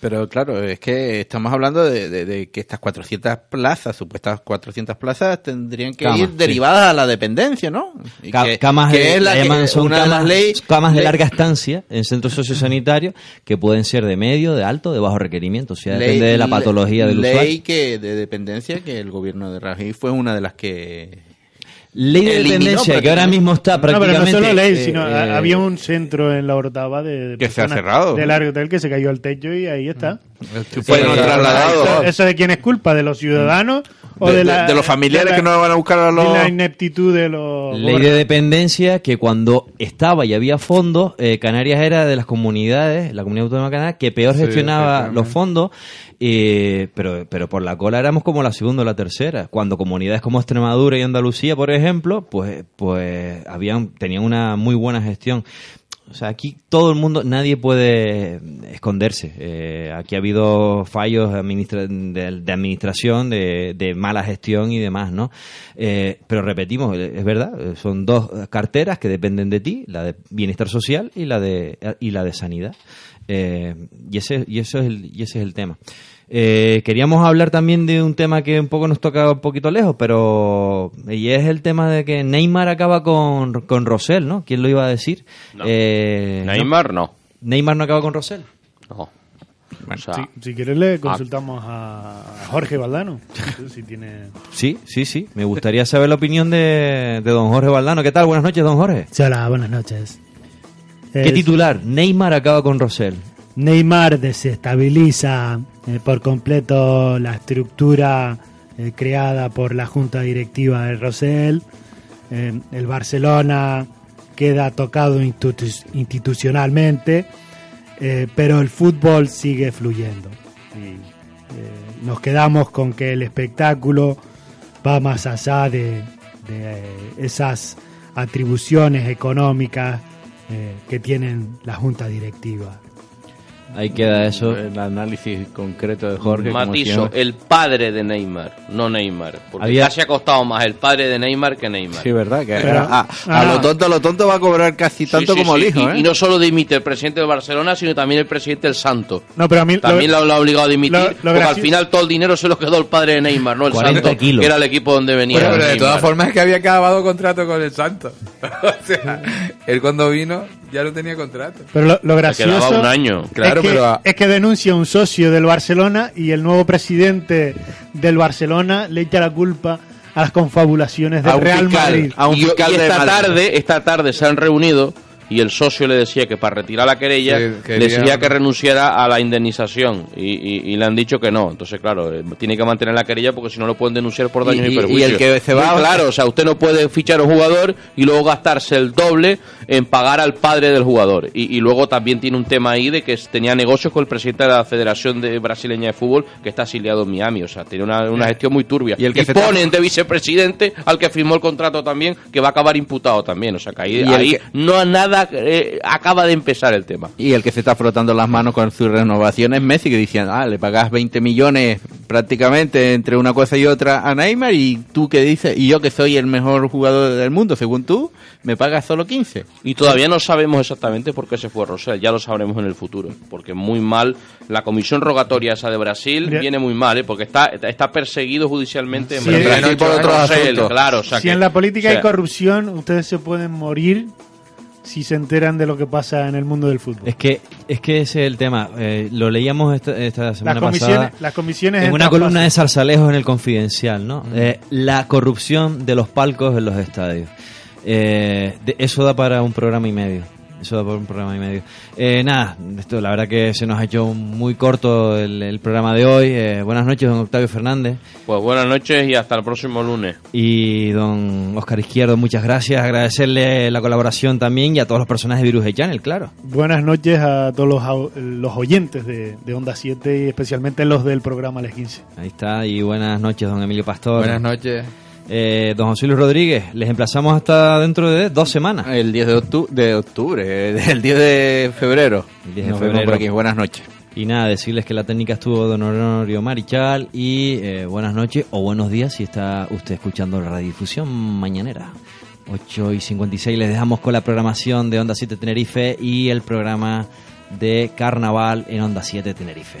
Pero claro, es que estamos hablando de, de- de que estas 400 plazas, supuestas 400 plazas, tendrían que Camas, ir sí. derivadas a la dependencia, ¿no? Y Ca- que- camas que de, es la que- son una camas, leyes camas de ley- larga estancia en centros sociosanitarios que pueden ser de medio, de alto, de bajo requerimiento. O sea, ley- depende de la patología del ley usuario. que de dependencia que el gobierno de Rajoy fue una de las que Ley de eliminó dependencia que ahora mismo está No, pero no prácticamente... solo ley, eh, sino eh, había un centro en la Orotava de, de Que se ha cerrado. de largo hotel que se cayó al techo y ahí está. fueron Eso- trasladados. Eso, eso de quién es culpa, de los ciudadanos o De- la, de los familiares la- que no van a buscar a los- de la ineptitud de los Ley de dependencia que cuando estaba y había fondos, eh, Canarias era de las comunidades, la comunidad autónoma canaria, que peor Sí, gestionaba los fondos, eh, pero, pero por la cola éramos como la segunda o la tercera. Cuando comunidades como Extremadura y Andalucía, por ejemplo, pues, pues habían, tenían una muy buena gestión. O sea, aquí todo el mundo, nadie puede esconderse. Eh, aquí ha habido fallos administra- de, administración, de, de mala gestión y demás, ¿no? Eh, pero repetimos, eh, es verdad, eh, son dos carteras que dependen de ti, la de bienestar social y la de, y la de sanidad. Eh, y, ese, y, eso es el, y ese es el tema. Eh, queríamos hablar también de un tema que un poco nos toca un poquito lejos, pero y es el tema de que Neymar acaba con, con Rosell, ¿no? ¿Quién lo iba a decir? Eh, Neymar no. Neymar no acaba con Rosell. No. Si, si quieres le consultamos a Jorge Valdano. Si tiene... Sí, sí, sí. Me gustaría saber la opinión de, de don Jorge Valdano. ¿Qué tal? Buenas noches, don Jorge. Sí, hola, buenas noches. ¿Qué Es- titular? Neymar acaba con Rosell. Neymar desestabiliza eh, por completo la estructura eh, creada por la junta directiva de Rosell. Eh, el Barcelona queda tocado institu- institucionalmente, pero el fútbol sigue fluyendo. Nos quedamos con que el espectáculo va más allá de, de, esas atribuciones económicas que tienen la junta directiva. Ahí queda eso. El análisis concreto de Jorge. Matizo, el padre de Neymar, no Neymar. Porque Había- casi ha costado más el padre de Neymar que Neymar. Sí, verdad. Que Pero- a, a lo tonto, a lo tonto va a cobrar casi Sí, tanto sí, como sí. el hijo, y, ¿eh? y no solo dimite el presidente del Barcelona, sino también el presidente del Santo. No, pero a mí También lo, lo ha obligado a dimitir, lo- lo porque al final todo el dinero se lo quedó el padre de Neymar, no el 40 Santo, kilos. que era el equipo donde venía. Pero de todas formas es que había acabado contrato con el Santo. o sea, él cuando vino ya no tenía contrato. Pero lo, lo gracioso quedaba un año. Claro, es, que, pero a- es que denuncia un socio del Barcelona y el nuevo presidente del Barcelona le echa la culpa a las confabulaciones del A un Real fiscal, Madrid. a un fiscal y esta tarde, esta tarde se han reunido y el socio le decía que para retirar la querella Sí, decía que renunciara a la indemnización y, y- y le han dicho que no. Entonces, claro, eh, tiene que mantener la querella porque si no lo pueden denunciar por daños Y- y, y- y perjuicios. el que se va- claro, o sea, usted no puede fichar a un jugador y luego gastarse el doble en pagar al padre del jugador. Y, luego también tiene un tema ahí de que tenía negocios con el presidente de la Federación de Brasileña de Fútbol que está asiliado en Miami. O sea, tiene una, una gestión muy turbia. Y el que se ponen de vicepresidente al que firmó el contrato también, que va a acabar imputado también. O sea, que ahí, ahí que- no nada eh, acaba de empezar el tema. Y el que se está frotando las manos con su renovación es Messi, que decían, ah, le pagas 20 millones prácticamente entre una cosa y otra a Neymar, y tú que dices, y yo que soy el mejor jugador del mundo, según tú, me pagas solo 15. Y todavía no sabemos exactamente por qué se fue Rosell, ya lo sabremos en el futuro, porque muy mal, la comisión rogatoria esa de Brasil Bien. viene muy mal, ¿eh? porque está, está perseguido judicialmente en Sí, Brasil en por ocho otros años. asuntos. Claro, o sea si que- en la política o sea, hay corrupción, ustedes se pueden morir si se enteran de lo que pasa en el mundo del fútbol. Es que, es que ese es el tema. Eh, lo leíamos esta, esta semana comisiones- pasada. las comisiones En una columna de. Zarzalejos en el Confidencial, ¿no? Eh, la corrupción de los palcos en los estadios. Eh, de- eso da para un programa y medio. Eso da para un programa y medio. Eh, nada, esto la verdad que se nos ha hecho muy corto el, el programa de hoy. Eh, buenas noches, don Octavio Fernández. Pues buenas noches y hasta el próximo lunes. Y don Oscar Izquierdo, muchas gracias. Agradecerle la colaboración también y a todos los personajes de Virus de Channel, claro. Buenas noches a todos los, los oyentes de, de Onda 7 y especialmente los del programa Les 15. Ahí está. Y buenas noches, don Emilio Pastor. Buenas noches. Eh, don José Luis Rodríguez, les emplazamos hasta dentro de dos semanas. El 10 de octubre, de octubre eh, el 10 de febrero. El 10 de Nos vemos febrero. por aquí. Buenas noches. Y nada, decirles que la técnica estuvo Don Honorio Marichal y eh, buenas noches o buenos días si está usted escuchando la radiodifusión mañanera. 8 y 56 les dejamos con la programación de Onda 7 Tenerife y el programa de Carnaval en Onda 7 Tenerife.